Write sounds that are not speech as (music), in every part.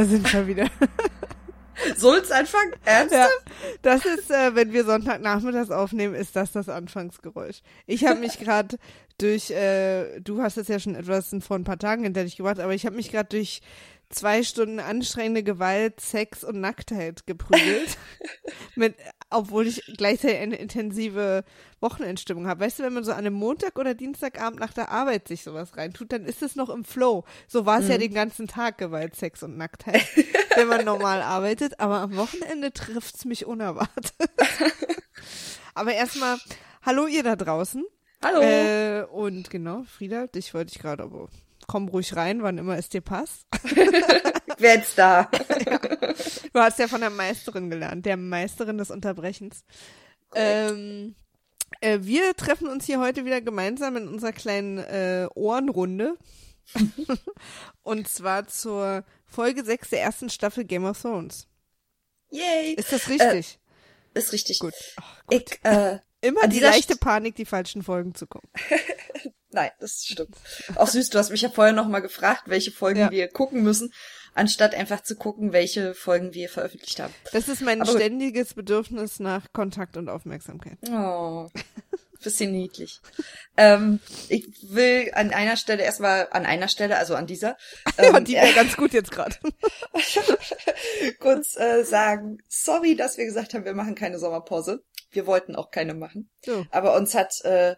da sind wir wieder. (laughs) Soll's anfangen? Ernsthaft? Ja, das ist, äh, wenn wir Sonntagnachmittags aufnehmen, ist das das Anfangsgeräusch. Ich habe mich gerade durch, äh, du hast es ja schon etwas vor ein paar Tagen hinter dich gebracht, aber ich habe mich gerade durch zwei Stunden anstrengende Gewalt, Sex und Nacktheit geprügelt. (laughs) mit, obwohl ich gleichzeitig eine intensive Wochenendstimmung habe. Weißt du, wenn man so an einem Montag oder Dienstagabend nach der Arbeit sich sowas reintut, dann ist es noch im Flow. So war es mhm. ja den ganzen Tag Gewalt, Sex und Nacktheit, (laughs) wenn man normal arbeitet. Aber am Wochenende trifft's mich unerwartet. (laughs) aber erstmal, hallo ihr da draußen. Hallo. Äh, und genau, Frieda, dich wollte ich gerade aber komm ruhig rein, wann immer es dir passt. (laughs) Wer jetzt da? ja. (laughs) Du hast ja von der Meisterin gelernt, der Meisterin des Unterbrechens. Ähm, äh, wir treffen uns hier heute wieder gemeinsam in unserer kleinen äh, Ohrenrunde. (laughs) Und zwar zur Folge 6 der ersten Staffel Game of Thrones. Yay! Ist das richtig? Äh, ist richtig. Gut. Ach, gut. Ich, äh, Immer die leichte Panik, die falschen Folgen zu kommen. (laughs) Nein, das stimmt. Auch süß, du hast mich ja vorher nochmal gefragt, welche Folgen ja. wir gucken müssen, anstatt einfach zu gucken, welche Folgen wir veröffentlicht haben. Das ist mein Aber ständiges Bedürfnis nach Kontakt und Aufmerksamkeit. Oh, (laughs) bisschen niedlich. ähm, ich will an einer Stelle erstmal, an einer Stelle, also an dieser. (laughs) Ähm, ja, die wäre äh, (laughs) ganz gut jetzt gerade. (laughs) kurz äh, sagen, sorry, dass wir gesagt haben, wir machen keine Sommerpause. Wir wollten auch keine machen. So. Aber uns hat äh,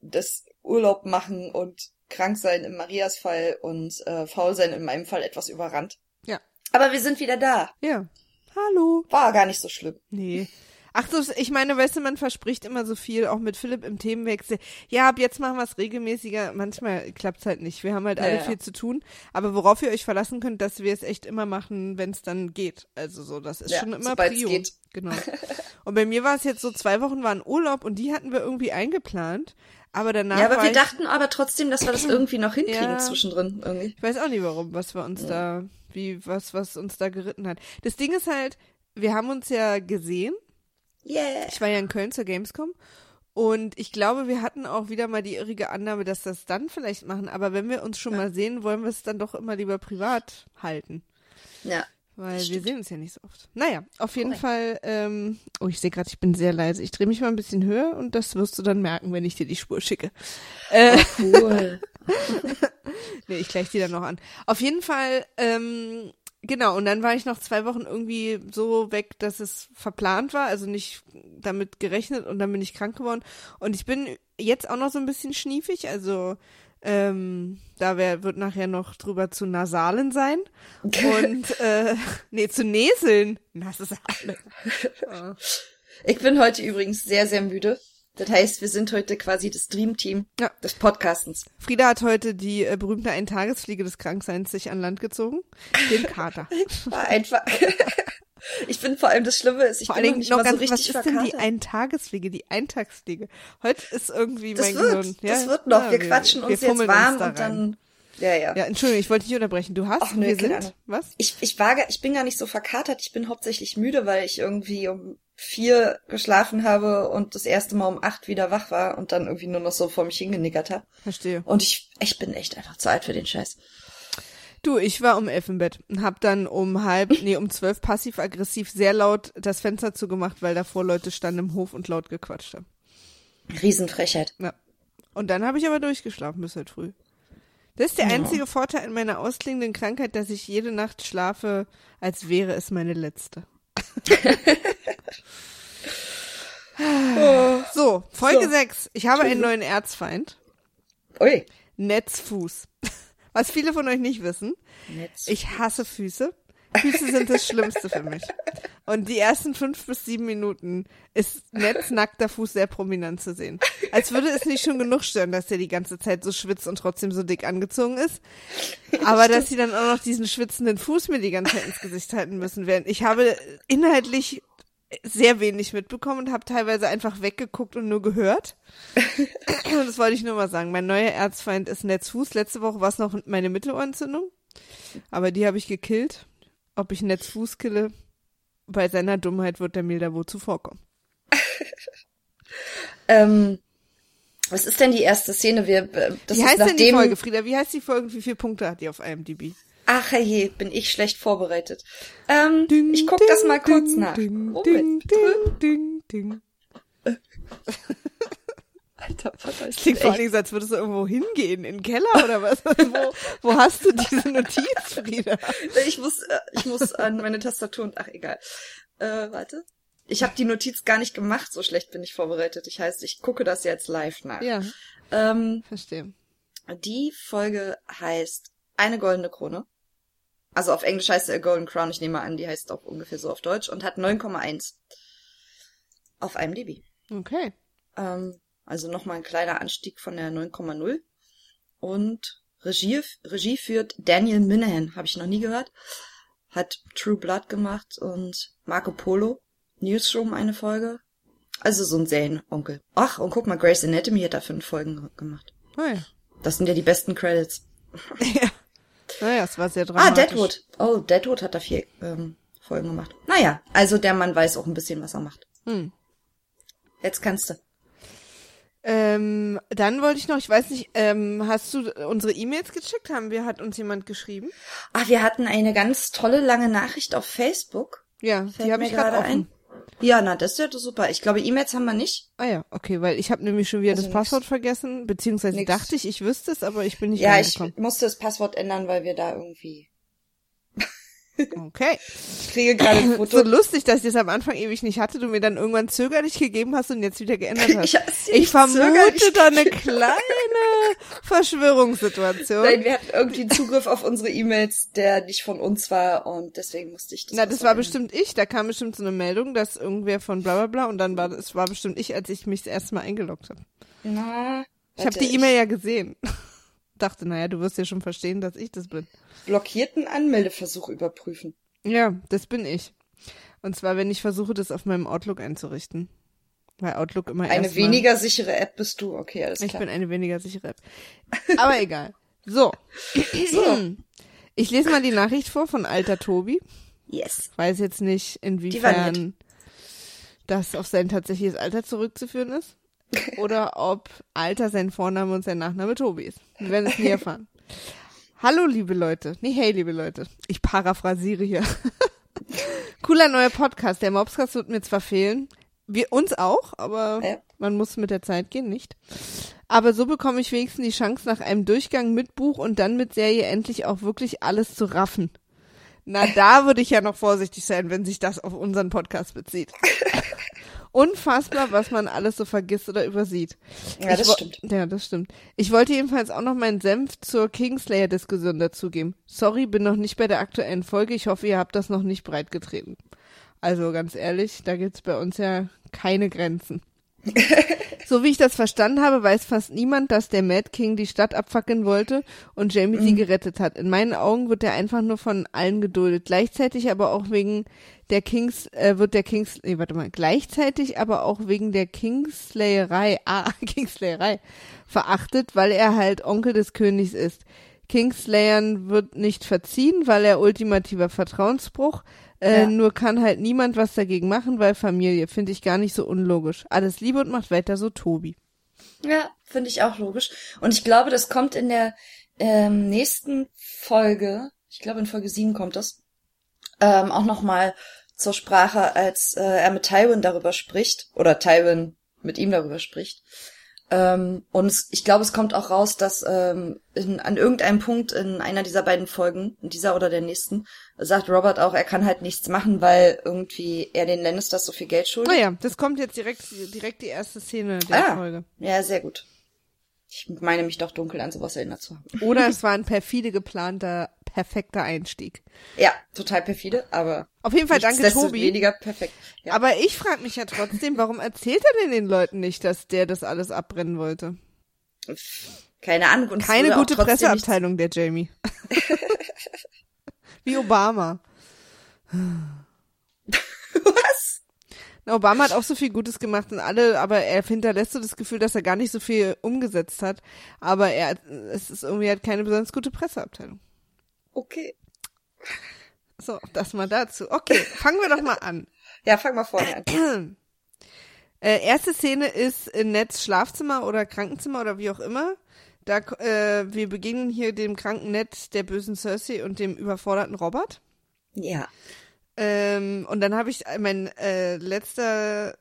das Urlaub machen und krank sein im Marias Fall und äh, faul sein in meinem Fall etwas überrannt. Ja. Aber wir sind wieder da. Ja. Hallo. War gar nicht so schlimm. Nee. Ach so, ich meine, weißt du, man verspricht immer so viel, auch mit Philipp im Themenwechsel. Ja, ab jetzt machen wir es regelmäßiger. Manchmal klappt's halt nicht. Wir haben halt alle ja, viel zu tun. Aber worauf ihr euch verlassen könnt, dass wir es echt immer machen, wenn es dann geht. Also so, das ist ja, schon immer Prio. geht. Genau. (laughs) Und bei mir war es jetzt so, zwei Wochen waren Urlaub und die hatten wir irgendwie eingeplant. Aber danach. Ja, aber wir dachten aber trotzdem, dass wir das irgendwie noch hinkriegen ja, zwischendrin irgendwie. Ich weiß auch nicht warum, was wir uns ja. da, wie, was, was uns da geritten hat. Das Ding ist halt, wir haben uns ja gesehen. Yeah. Ich war ja in Köln zur Gamescom. Und ich glaube, wir hatten auch wieder mal die irrige Annahme, dass das dann vielleicht machen. Aber wenn wir uns schon ja. mal sehen, wollen wir es dann doch immer lieber privat halten. Ja. Weil wir sehen uns ja nicht so oft. Naja, auf jeden Correct. Fall, ähm, oh, ich sehe gerade, ich bin sehr leise. Ich drehe mich mal ein bisschen höher und das wirst du dann merken, wenn ich dir die Spur schicke. Äh, oh, cool. (laughs) nee, ich gleich die dann noch an. Auf jeden Fall, ähm, genau, und dann war ich noch zwei Wochen irgendwie so weg, dass es verplant war, also nicht damit gerechnet und dann bin ich krank geworden. Und ich bin jetzt auch noch so ein bisschen schniefig, also ähm, da wär, wird nachher noch drüber zu Nasalen sein. Und äh, (laughs) nee, zu Näseln. Nasale. oh. (laughs) Ich bin heute übrigens sehr, sehr müde. Das heißt, wir sind heute quasi das Dreamteam ja. des Podcastens. Frieda hat heute die äh, berühmte Eintagesfliege des Krankseins sich an Land gezogen. Den Kater. (laughs) War einfach. (laughs) Ich finde vor allem das Schlimme ist, ich vor bin noch nicht noch mal ganz, so richtig Was ist denn die Eintagesfliege, die Eintagsfliege? Heute ist irgendwie das mein wird, Gehirn. Ja, das wird noch. Ja, wir, wir quatschen uns wir jetzt warm uns und dann. Ja, ja. Ja, Entschuldigung, ich wollte dich unterbrechen. Du hast, Ach, nö, wir sind, Ahnung. was? Ich, ich war, ich bin gar nicht so verkatert. Ich bin hauptsächlich müde, weil ich irgendwie um vier geschlafen habe und das erste Mal um acht wieder wach war und dann irgendwie nur noch so vor mich hingenickert habe. Verstehe. Und ich, ich bin echt einfach zu alt für den Scheiß. Du, ich war um elf im Bett und hab dann um halb, (laughs) nee, um zwölf passiv-aggressiv sehr laut das Fenster zugemacht, weil davor Leute standen im Hof und laut gequatscht haben. Riesenfrechheit. Ja. Und dann habe ich aber durchgeschlafen bis heute früh. Das ist der ja. einzige Vorteil in meiner ausklingenden Krankheit, dass ich jede Nacht schlafe, als wäre es meine letzte. (laughs) so, Folge so. 6. Ich habe einen neuen Erzfeind. Ui. Netzfuß. (laughs) Was viele von euch nicht wissen, ich hasse Füße. Füße sind das Schlimmste für mich. Und die ersten fünf bis sieben Minuten ist Netz nackter Fuß sehr prominent zu sehen. Als würde es nicht schon genug stören, dass er die ganze Zeit so schwitzt und trotzdem so dick angezogen ist. Aber dass sie dann auch noch diesen schwitzenden Fuß mir die ganze Zeit ins Gesicht halten müssen werden. Ich habe inhaltlich sehr wenig mitbekommen und habe teilweise einfach weggeguckt und nur gehört. das wollte ich nur mal sagen. Mein neuer Erzfeind ist Netzfuß. Letzte Woche war es noch meine Mittelohrentzündung, aber die habe ich gekillt. Ob ich Netzfuß kille, bei seiner Dummheit wird der mir da wohl zuvorkommen. (laughs) ähm, was ist denn die erste Szene? Wir, äh, das Wie heißt denn die Folge, Frieda? Wie heißt die Folge? Wie viele Punkte hat die auf IMDb? Ach je, bin ich schlecht vorbereitet. Ähm, ding, ich guck ding, das mal kurz ding, nach. Ding, ding, ding, ding, (laughs) ding. Alter Vater, ist Klingt vor allem als würdest du irgendwo hingehen, in den Keller oder was? (laughs) wo, wo hast du diese Notiz, Frieda? (laughs) Ich muss, äh, ich muss an meine Tastatur und ach egal. Äh, warte. Ich habe die Notiz gar nicht gemacht, so schlecht bin ich vorbereitet. Ich heißt, ich gucke das jetzt live nach. Ja. Ähm, Verstehe. Die Folge heißt Eine goldene Krone. Also auf Englisch heißt sie A Golden Crown, ich nehme an, die heißt auch ungefähr so auf Deutsch und hat 9,1 auf IMDb. Okay. Ähm, also nochmal ein kleiner Anstieg von der 9,0. Und Regie, Regie führt Daniel Minahan, habe ich noch nie gehört. Hat True Blood gemacht und Marco Polo. Newsroom eine Folge. Also so ein Serienonkel. Ach, und guck mal, Grace Anatomy hat da fünf Folgen gemacht. Oh ja. Das sind ja die besten Credits. (laughs) ja. Naja, es war sehr ah, dramatisch. Ah, Deadwood. Oh, Deadwood hat da vier ähm, Folgen gemacht. Naja, also der Mann weiß auch ein bisschen, was er macht. Hm. Jetzt kannst du. Ähm, dann wollte ich noch, ich weiß nicht, ähm, hast du unsere E-Mails gecheckt? Haben wir, hat uns jemand geschrieben? Ah, wir hatten eine ganz tolle lange Nachricht auf Facebook. Ja, Fällt die habe ich gerade. Ein. Ja, na, das ist ja super. Ich glaube, E-Mails haben wir nicht. Ah ja, okay, weil ich habe nämlich schon wieder also das Passwort nix. vergessen, beziehungsweise nix. dachte ich, ich wüsste es, aber ich bin nicht Ja, ich musste das Passwort ändern, weil wir da irgendwie Okay. Ich kriege gerade ein (coughs) Foto. So lustig, dass ich das am Anfang ewig nicht hatte, du mir dann irgendwann zögerlich gegeben hast und jetzt wieder geändert hast. ich, ich vermute da eine kleine (laughs) Verschwörungssituation. Nein, wir hatten irgendwie Zugriff auf unsere E-Mails, der nicht von uns war und deswegen musste ich das. Na, das war bestimmt ich. Da kam bestimmt so eine Meldung, dass irgendwer von bla bla bla und dann war es war bestimmt ich, als ich mich das erste Mal eingeloggt habe. Na. Ich habe die E-Mail ja gesehen dachte, naja, du wirst ja schon verstehen, dass ich das bin. Blockierten Anmeldeversuch überprüfen. Ja, das bin ich. Und zwar, wenn ich versuche, das auf meinem Outlook einzurichten. Weil Outlook immer Eine weniger sichere App bist du, okay, alles klar. Ich bin eine weniger sichere App. Aber egal. So. so. (clears throat) Ich lese mal die Nachricht vor von alter Tobi. Yes. Weiß jetzt nicht, inwiefern das auf sein tatsächliches Alter zurückzuführen ist (laughs) oder ob Alter sein Vorname und sein Nachname Tobi ist. Wir werden es nie erfahren. Hallo, liebe Leute. Nee, hey, liebe Leute. Ich paraphrasiere hier. (laughs) Cooler neuer Podcast. Der Mobscast wird mir zwar fehlen, wir uns auch, aber ja. man muss mit der Zeit gehen, nicht? Aber so bekomme ich wenigstens die Chance, nach einem Durchgang mit Buch und dann mit Serie endlich auch wirklich alles zu raffen. Na, da würde ich ja noch vorsichtig sein, wenn sich das auf unseren Podcast bezieht. (laughs) Unfassbar, was man alles so vergisst oder übersieht. Ja, das stimmt. Ja, das stimmt. Ich wollte jedenfalls auch noch meinen Senf zur Kingslayer-Diskussion dazugeben. Sorry, bin noch nicht bei der aktuellen Folge. Ich hoffe, ihr habt das noch nicht breitgetreten. Also ganz ehrlich, da gibt's bei uns ja keine Grenzen. (laughs) so wie ich das verstanden habe, weiß fast niemand, dass der Mad King die Stadt abfackeln wollte und Jamie mhm. sie gerettet hat. In meinen Augen wird er einfach nur von allen geduldet. Gleichzeitig aber auch wegen der Kings, äh, wird der Kings, nee, warte mal, gleichzeitig aber auch wegen der Kingslayerei, (laughs) ah, Kingslayerei, verachtet, weil er halt Onkel des Königs ist. Kingslayern wird nicht verziehen, weil er ultimativer Vertrauensbruch, äh, ja. Nur kann halt niemand was dagegen machen, weil Familie finde ich gar nicht so unlogisch. Alles Liebe und macht weiter so, Tobi. Ja, finde ich auch logisch. Und ich glaube, das kommt in der ähm, nächsten Folge, ich glaube in Folge 7 kommt das, ähm, auch nochmal zur Sprache, als äh, er mit Tywin darüber spricht, oder Tywin mit ihm darüber spricht, ähm, und es, ich glaube, es kommt auch raus, dass ähm, in, an irgendeinem Punkt in einer dieser beiden Folgen, in dieser oder der nächsten, sagt Robert auch, er kann halt nichts machen, weil irgendwie er den Lannisters so viel Geld schuldet. Oh ja, das kommt jetzt direkt, direkt die erste Szene der ah, Folge. Ja, sehr gut. Ich meine mich doch dunkel an sowas erinnert zu haben. Oder (laughs) es war ein perfide geplanter perfekter Einstieg. Ja, total perfide, aber auf jeden Fall danke Tobi. Weniger perfekt. Ja. Aber ich frage mich ja trotzdem, warum erzählt er denn den Leuten nicht, dass der das alles abbrennen wollte? Keine Ahnung. Und Keine gute Presseabteilung, der Jamie. (laughs) Wie Obama. Was? Na, Obama hat auch so viel Gutes gemacht und alle, aber er hinterlässt so das Gefühl, dass er gar nicht so viel umgesetzt hat. Aber er, es ist irgendwie halt keine besonders gute Presseabteilung. Okay. So, das mal dazu. Okay, fangen wir doch mal an. (laughs) Ja, fang mal vorne an. (clears throat) Äh, erste Szene ist in Nets Schlafzimmer oder Krankenzimmer oder wie auch immer. Da, äh, wir begegnen hier dem kranken Ned, der bösen Cersei und dem überforderten Robert. Ja. Ähm, und dann habe ich mein äh, letzter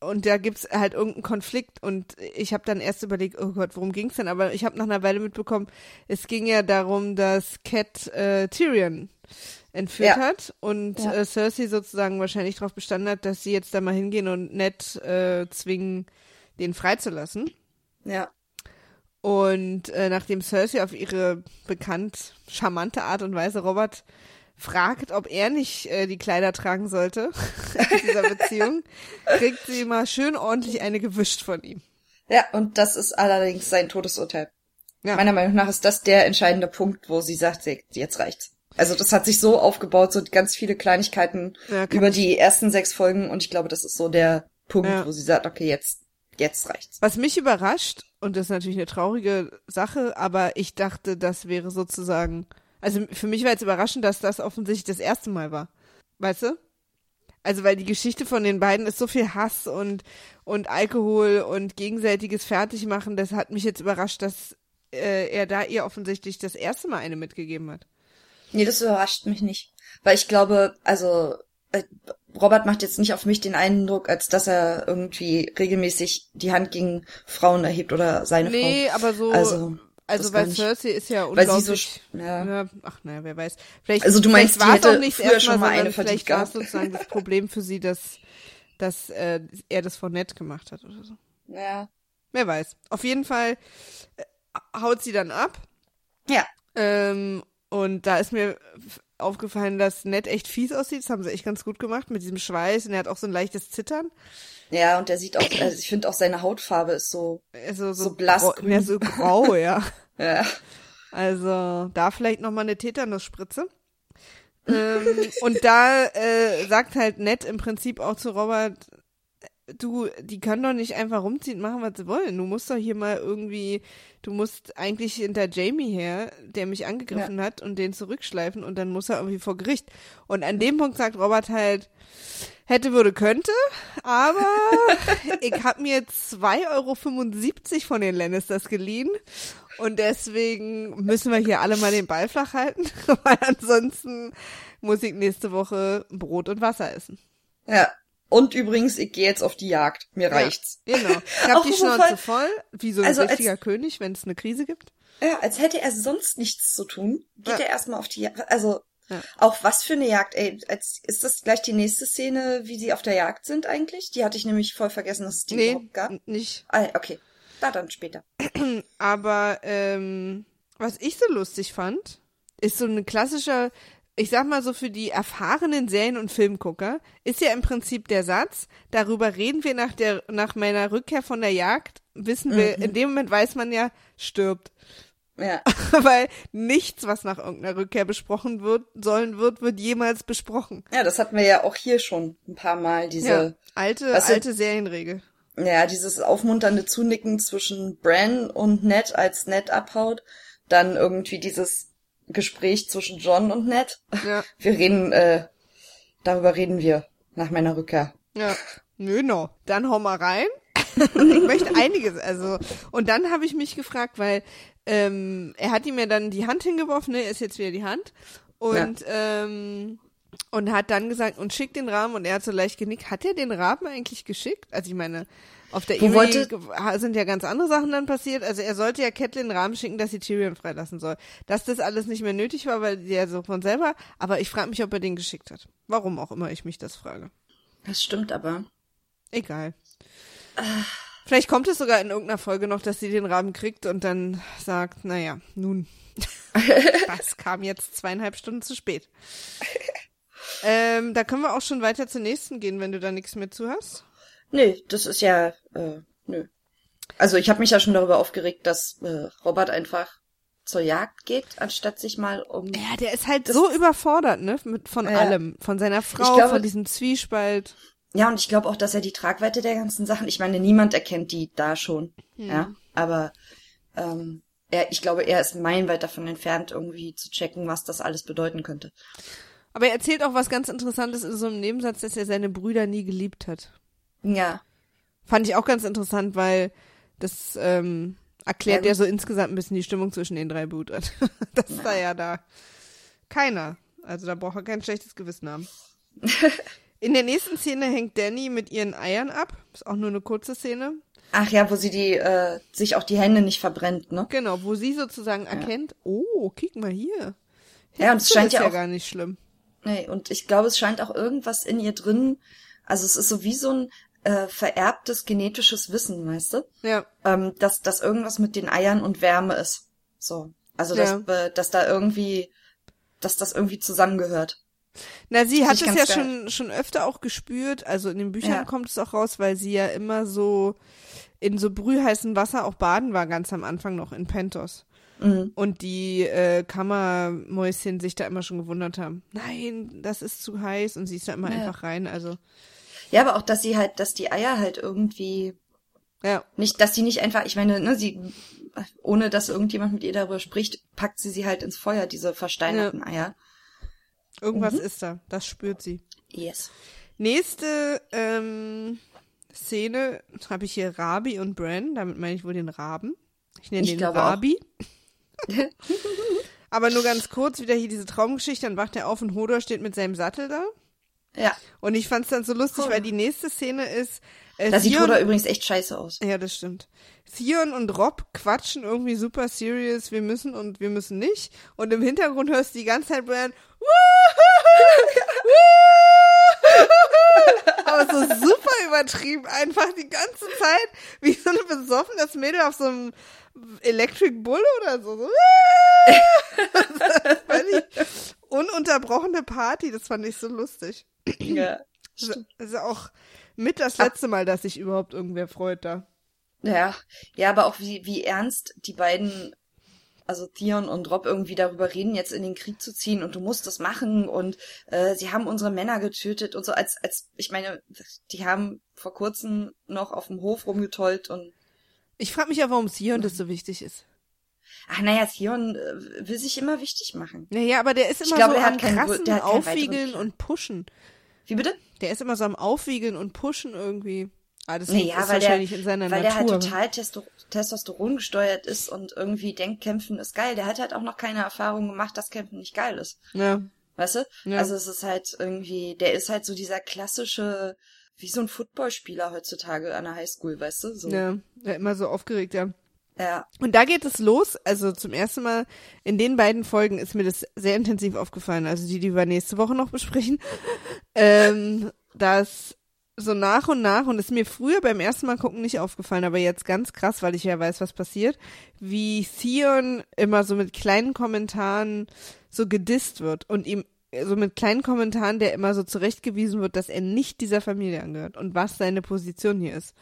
und da gibt's halt irgendeinen Konflikt und ich habe dann erst überlegt, oh Gott, worum ging's denn? Aber ich habe nach einer Weile mitbekommen, es ging ja darum, dass Cat äh, Tyrion entführt ja. hat und ja. äh, Cersei sozusagen wahrscheinlich darauf bestanden hat, dass sie jetzt da mal hingehen und Ned äh, zwingen, den freizulassen. Ja. Und äh, nachdem Cersei auf ihre bekannt charmante Art und Weise Robert fragt, ob er nicht äh, die Kleider tragen sollte (laughs) in dieser Beziehung, kriegt sie mal schön ordentlich eine gewischt von ihm. Ja, und das ist allerdings sein Todesurteil. Ja. Meiner Meinung nach ist das der entscheidende Punkt, wo sie sagt, jetzt reicht's. Also das hat sich so aufgebaut, so ganz viele Kleinigkeiten ja, über die ersten sechs Folgen und ich glaube, das ist so der Punkt, ja. wo sie sagt, okay, jetzt, jetzt reicht's. Was mich überrascht, und das ist natürlich eine traurige Sache, aber ich dachte, das wäre sozusagen also für mich war jetzt überraschend, dass das offensichtlich das erste Mal war. Weißt du? Also weil die Geschichte von den beiden ist so viel Hass und und Alkohol und gegenseitiges Fertigmachen. Das hat mich jetzt überrascht, dass äh, er da ihr offensichtlich das erste Mal eine mitgegeben hat. Nee, das überrascht mich nicht, weil ich glaube, also äh, Robert macht jetzt nicht auf mich den Eindruck, als dass er irgendwie regelmäßig die Hand gegen Frauen erhebt oder seine nee, Frau. Nee, aber so also also weil Cersei ist ja unglaublich. So, ja. ja. ach naja, wer weiß. Vielleicht, also du meinst, war es auch nicht früher schon mal eine Vielleicht war es sozusagen das Problem für sie, dass, dass äh, er das von nett gemacht hat oder so. Ja. Wer weiß. Auf jeden Fall äh, haut sie dann ab. Ja. Ähm, und da ist mir aufgefallen, dass Ned echt fies aussieht. Das haben sie echt ganz gut gemacht mit diesem Schweiß und er hat auch so ein leichtes Zittern. Ja, und der sieht auch, also ich finde auch seine Hautfarbe ist so, also so, so blass. Grau, ja, so grau, (laughs) ja. ja. Also da vielleicht nochmal eine Tetanusspritze. (laughs) ähm, und da äh, sagt halt Ned im Prinzip auch zu Robert, du, die können doch nicht einfach rumziehen und machen, was sie wollen. Du musst doch hier mal irgendwie, du musst eigentlich hinter Jamie her, der mich angegriffen ja. hat und den zurückschleifen und dann muss er irgendwie vor Gericht. Und an dem Punkt sagt Robert halt, hätte, würde, könnte, aber (laughs) ich habe mir 2,75 Euro von den Lannisters geliehen und deswegen müssen wir hier alle mal den Ball flach halten, (laughs) weil ansonsten muss ich nächste Woche Brot und Wasser essen. Ja. Und übrigens, ich gehe jetzt auf die Jagd. Mir ja, reicht's. Genau. Ich (laughs) hab die Schnauze voll, wie so ein also richtiger als, König, wenn es eine Krise gibt. Ja, als hätte er sonst nichts zu tun, geht ja. er erstmal auf die Jagd. Also, ja. Auch was für eine Jagd, ey. Als, ist das gleich die nächste Szene, wie sie auf der Jagd sind eigentlich? Die hatte ich nämlich voll vergessen, dass es die nee, überhaupt gab. nicht. Ah, okay. Da dann später. (clears throat) Aber ähm, was ich so lustig fand, ist so ein klassischer, ich sag mal so für die erfahrenen Serien- und Filmgucker, ist ja im Prinzip der Satz, darüber reden wir nach der, nach meiner Rückkehr von der Jagd, wissen wir, mhm. in dem Moment weiß man ja, stirbt. Ja. (laughs) Weil nichts, was nach irgendeiner Rückkehr besprochen wird, sollen wird, wird jemals besprochen. Ja, das hatten wir ja auch hier schon ein paar Mal, diese ja, alte, weißt du, alte Serienregel. Ja, dieses aufmunternde Zunicken zwischen Bran und Ned, als Ned abhaut. Dann irgendwie dieses Gespräch zwischen John und Ned. Ja. (laughs) Wir reden, äh, darüber reden wir nach meiner Rückkehr. Ja. Nö, no. Dann hau mal rein. (laughs) ich möchte einiges, also. Und dann habe ich mich gefragt, weil ähm, er hat ihm ja dann die Hand hingeworfen, ne, ist jetzt wieder die Hand. Und, ja. ähm, und hat dann gesagt, und schickt den Rahmen, und er hat so leicht genickt. Hat er den Rahmen eigentlich geschickt? Also ich meine, auf der E-Mail sind ja ganz andere Sachen dann passiert. Also er sollte ja Catelyn einen Rahmen schicken, dass sie Tyrion freilassen soll. Dass das alles nicht mehr nötig war, weil der so von selber, aber ich frage mich, ob er den geschickt hat. Warum auch immer ich mich das frage. Das stimmt aber. Egal. Vielleicht kommt es sogar in irgendeiner Folge noch, dass sie den Raben kriegt und dann sagt, naja, nun, (laughs) das kam jetzt zweieinhalb Stunden zu spät. Ähm, da können wir auch schon weiter zur nächsten gehen, wenn du da nichts mehr zu hast. Nö, das ist ja, äh, nö. Also ich habe mich ja schon darüber aufgeregt, dass äh, Robert einfach zur Jagd geht, anstatt sich mal um. Ja, der ist halt so überfordert, ne, mit von ja. allem, von seiner Frau, glaube, von diesem Zwiespalt. Ja, und ich glaube auch, dass er die Tragweite der ganzen Sachen, ich meine, niemand erkennt die da schon, hm. ja, aber ähm, er, ich glaube, er ist meilenweit davon entfernt, irgendwie zu checken, was das alles bedeuten könnte. Aber er erzählt auch was ganz Interessantes in so einem Nebensatz, dass er seine Brüder nie geliebt hat. Ja. Fand ich auch ganz interessant, weil das, ähm, Erklärt ja, ja so insgesamt ein bisschen die Stimmung zwischen den drei Brüdern. (laughs) das ist da ja da keiner. Also da braucht er kein schlechtes Gewissen haben. (laughs) In der nächsten Szene hängt Danny mit ihren Eiern ab. Ist auch nur eine kurze Szene. Ach ja, wo sie die äh, sich auch die Hände nicht verbrennt, ne? Genau, wo sie sozusagen ja. erkennt, oh, kick mal hier. Hitze ja, und es scheint ja auch gar nicht schlimm. Nee, und ich glaube, es scheint auch irgendwas in ihr drin, also es ist so wie so ein äh, vererbtes genetisches Wissen, weißt du? Ja. Ähm, dass, dass irgendwas mit den Eiern und Wärme ist. So. Also, dass, ja. äh, dass da irgendwie, dass das irgendwie zusammengehört. Na, sie hat es ja schon, schon öfter auch gespürt. Also in den Büchern ja. kommt es auch raus, weil sie ja immer so in so brühheißem Wasser auch baden war, ganz am Anfang noch in Pentos. Mhm. Und die äh, Kammermäuschen sich da immer schon gewundert haben. Nein, das ist zu heiß und sie ist da immer ja. einfach rein. Also. Ja, aber auch, dass sie halt, dass die Eier halt irgendwie. Ja. Nicht, dass sie nicht einfach, ich meine, ne, sie, ohne dass irgendjemand mit ihr darüber spricht, packt sie sie halt ins Feuer, diese versteinerten ja. Eier. Irgendwas mhm. ist da, das spürt sie. Yes. Nächste ähm, Szene habe ich hier Rabi und Bran, damit meine ich wohl den Raben. Ich nenne ich den Rabi. (laughs) Aber nur ganz kurz, wieder hier diese Traumgeschichte, dann wacht er auf und Hodor steht mit seinem Sattel da. Ja. Und ich fand es dann so lustig, cool. weil die nächste Szene ist. Äh, da sieht Hodor übrigens echt scheiße aus. Ja, das stimmt. Theon und Rob quatschen irgendwie super serious, wir müssen und wir müssen nicht. Und im Hintergrund hörst du die ganze Zeit Bran, (laughs) aber so super übertrieben, einfach die ganze Zeit, wie so ein besoffenes Mädel auf so einem Electric Bull oder so. das fand ich ununterbrochene Party, das fand ich so lustig. Ja. Also auch mit das letzte Mal, dass sich überhaupt irgendwer freut da. Ja, ja, aber auch wie, wie ernst die beiden also Theon und Rob irgendwie darüber reden, jetzt in den Krieg zu ziehen und du musst das machen und äh, sie haben unsere Männer getötet und so als als ich meine, die haben vor kurzem noch auf dem Hof rumgetollt und ich frage mich ja, warum Theon das so wichtig ist. Ach naja, Theon äh, will sich immer wichtig machen. Naja, aber der ist immer glaube, so am krassen Aufwiegeln und Pushen. Wie bitte? Der ist immer so am Aufwiegeln und Pushen irgendwie. Ah, das naja, ist weil wahrscheinlich der, in seiner weil Natur. Weil der halt total Testo Testosteron gesteuert ist und irgendwie denkt, Kämpfen ist geil. Der hat halt auch noch keine Erfahrung gemacht, dass Kämpfen nicht geil ist. Ja. Weißt du? Ja. Also es ist halt irgendwie, der ist halt so dieser klassische, wie so ein Footballspieler heutzutage an der Highschool, weißt du? So. Ja, ja, immer so aufgeregt, ja. Ja. Und da geht es los. Also zum ersten Mal in den beiden Folgen ist mir das sehr intensiv aufgefallen. Also die, die wir nächste Woche noch besprechen. (laughs) ähm, dass so nach und nach, und ist mir früher beim ersten Mal gucken nicht aufgefallen, aber jetzt ganz krass, weil ich ja weiß, was passiert, wie Theon immer so mit kleinen Kommentaren so gedisst wird und ihm so mit kleinen Kommentaren, der immer so zurechtgewiesen wird, dass er nicht dieser Familie angehört und was seine Position hier ist.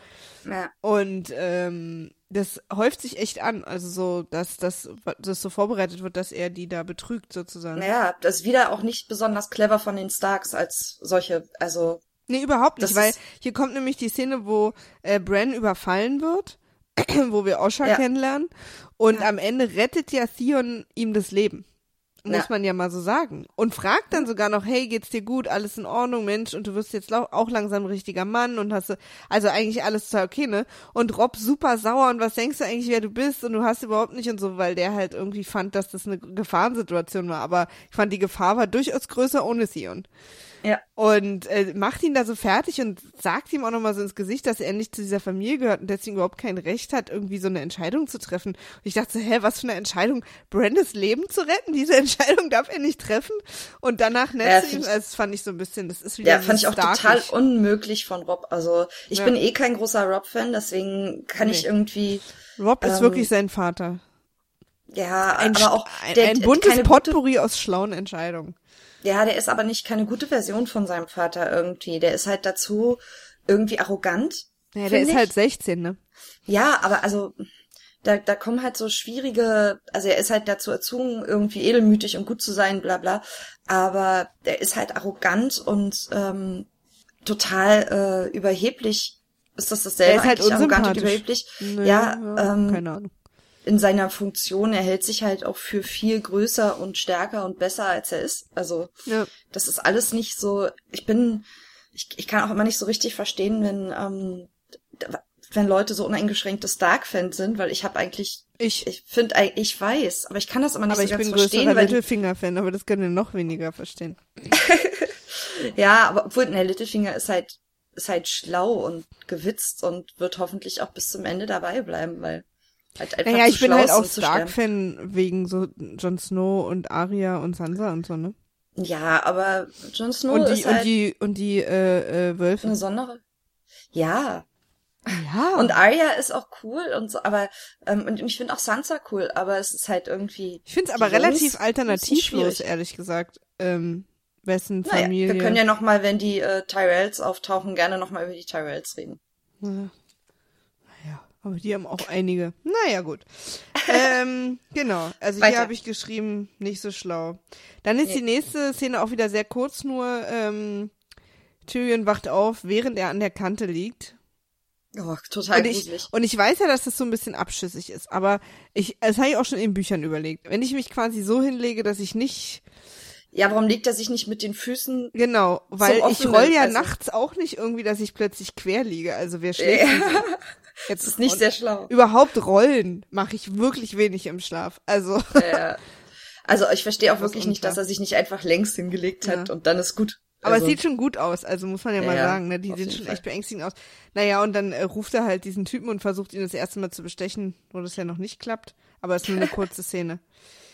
Ja. Und ähm, das häuft sich echt an, also so, dass das, das so vorbereitet wird, dass er die da betrügt sozusagen. Naja, das ist wieder auch nicht besonders clever von den Starks als solche, also Nee, überhaupt nicht, weil hier kommt nämlich die Szene, wo äh, Bran überfallen wird, (clears throat) wo wir Osha ja. kennenlernen. Und ja. am Ende rettet ja Theon ihm das Leben. Muss ja. man ja mal so sagen. Und fragt dann sogar noch, hey, geht's dir gut? Alles in Ordnung, Mensch? Und du wirst jetzt auch langsam ein richtiger Mann und hast, also eigentlich alles total okay, ne? Und Rob super sauer und was denkst du eigentlich, wer du bist? Und du hast überhaupt nicht und so, weil der halt irgendwie fand, dass das eine Gefahrensituation war. Aber ich fand, die Gefahr war durchaus größer ohne Theon. Ja. Und äh, macht ihn da so fertig und sagt ihm auch nochmal so ins Gesicht, dass er nicht zu dieser Familie gehört und deswegen überhaupt kein Recht hat, irgendwie so eine Entscheidung zu treffen. Und ich dachte, hä, was für eine Entscheidung, Brandes Leben zu retten? Diese (laughs) Entscheidung darf er nicht treffen. Und danach netzt ja, ihm, also das fand ich so ein bisschen, das ist wieder Ja, fand ich auch total unmöglich von Rob. Also ich ja. bin eh kein großer Rob-Fan, deswegen kann nee. ich irgendwie. Rob ähm, ist wirklich sein Vater. Ja, ein, aber auch ein, der, ein buntes Potpourri aus schlauen Entscheidungen. Ja, der ist aber nicht keine gute Version von seinem Vater irgendwie. Der ist halt dazu irgendwie arrogant. Ja, der ist ich. halt 16, ne? Ja, aber also da, da kommen halt so schwierige, also er ist halt dazu erzogen, irgendwie edelmütig und gut zu sein, bla bla. Aber er ist halt arrogant und ähm, total äh, überheblich. Ist das dasselbe? Er ist halt arrogant und überheblich. Nee, ja, ja ähm, keine Ahnung in seiner Funktion, er hält sich halt auch für viel größer und stärker und besser, als er ist. Also ja. das ist alles nicht so. Ich bin, ich, ich kann auch immer nicht so richtig verstehen, wenn, ähm, wenn Leute so uneingeschränkte Stark-Fans sind, weil ich habe eigentlich ich ich finde ich weiß, aber ich kann das immer nicht aber so ganz verstehen. Aber ich bin größerer Littlefinger-Fan, aber das können wir noch weniger verstehen. (laughs) ja, aber obwohl, ne, Littlefinger ist halt ist halt schlau und gewitzt und wird hoffentlich auch bis zum Ende dabei bleiben, weil halt Naja, ich bin halt auch Stark-Fan wegen so Jon Snow und Arya und Sansa und so, ne? Ja, aber Jon Snow und die, ist halt und die und die äh, äh, Wölfe. Eine Sonne. Ja. Ja. Und Arya ist auch cool und so, aber ähm, und ich finde auch Sansa cool, aber es ist halt irgendwie. Ich finde es aber relativ alternativlos, ehrlich gesagt. Ähm, wessen naja, Familie. Wir können ja noch mal, wenn die äh, Tyrells auftauchen, gerne noch mal über die Tyrells reden. Ja. Aber die haben auch einige. Naja, gut. (laughs) ähm, genau. Also Weiter. hier habe ich geschrieben, nicht so schlau. Dann ist nee. die nächste Szene auch wieder sehr kurz, nur ähm, Tyrion wacht auf, während er an der Kante liegt. Oh, total und ich, und ich weiß ja, dass das so ein bisschen abschüssig ist, aber ich, das habe ich auch schon in Büchern überlegt. Wenn ich mich quasi so hinlege, dass ich nicht ja, warum legt er sich nicht mit den Füßen? Genau, weil ich roll ja also nachts auch nicht irgendwie, dass ich plötzlich quer liege. Also wer schläft? Ja. (laughs) Jetzt ist nicht sehr schlau. Überhaupt rollen mache ich wirklich wenig im Schlaf. Also. Ja. Also ich verstehe auch wirklich nicht, dass er sich nicht einfach längs hingelegt hat ja. und dann ist gut. Aber also, es sieht schon gut aus, also muss man ja, ja mal sagen, ne? Die sehen schon Fall. echt beängstigend aus. Naja, und dann äh, ruft er halt diesen Typen und versucht ihn das erste Mal zu bestechen, wo das ja noch nicht klappt. Aber es ist nur eine (laughs) kurze Szene.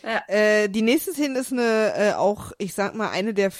Ja. Äh, die nächste Szene ist eine, äh, auch, ich sag mal, eine der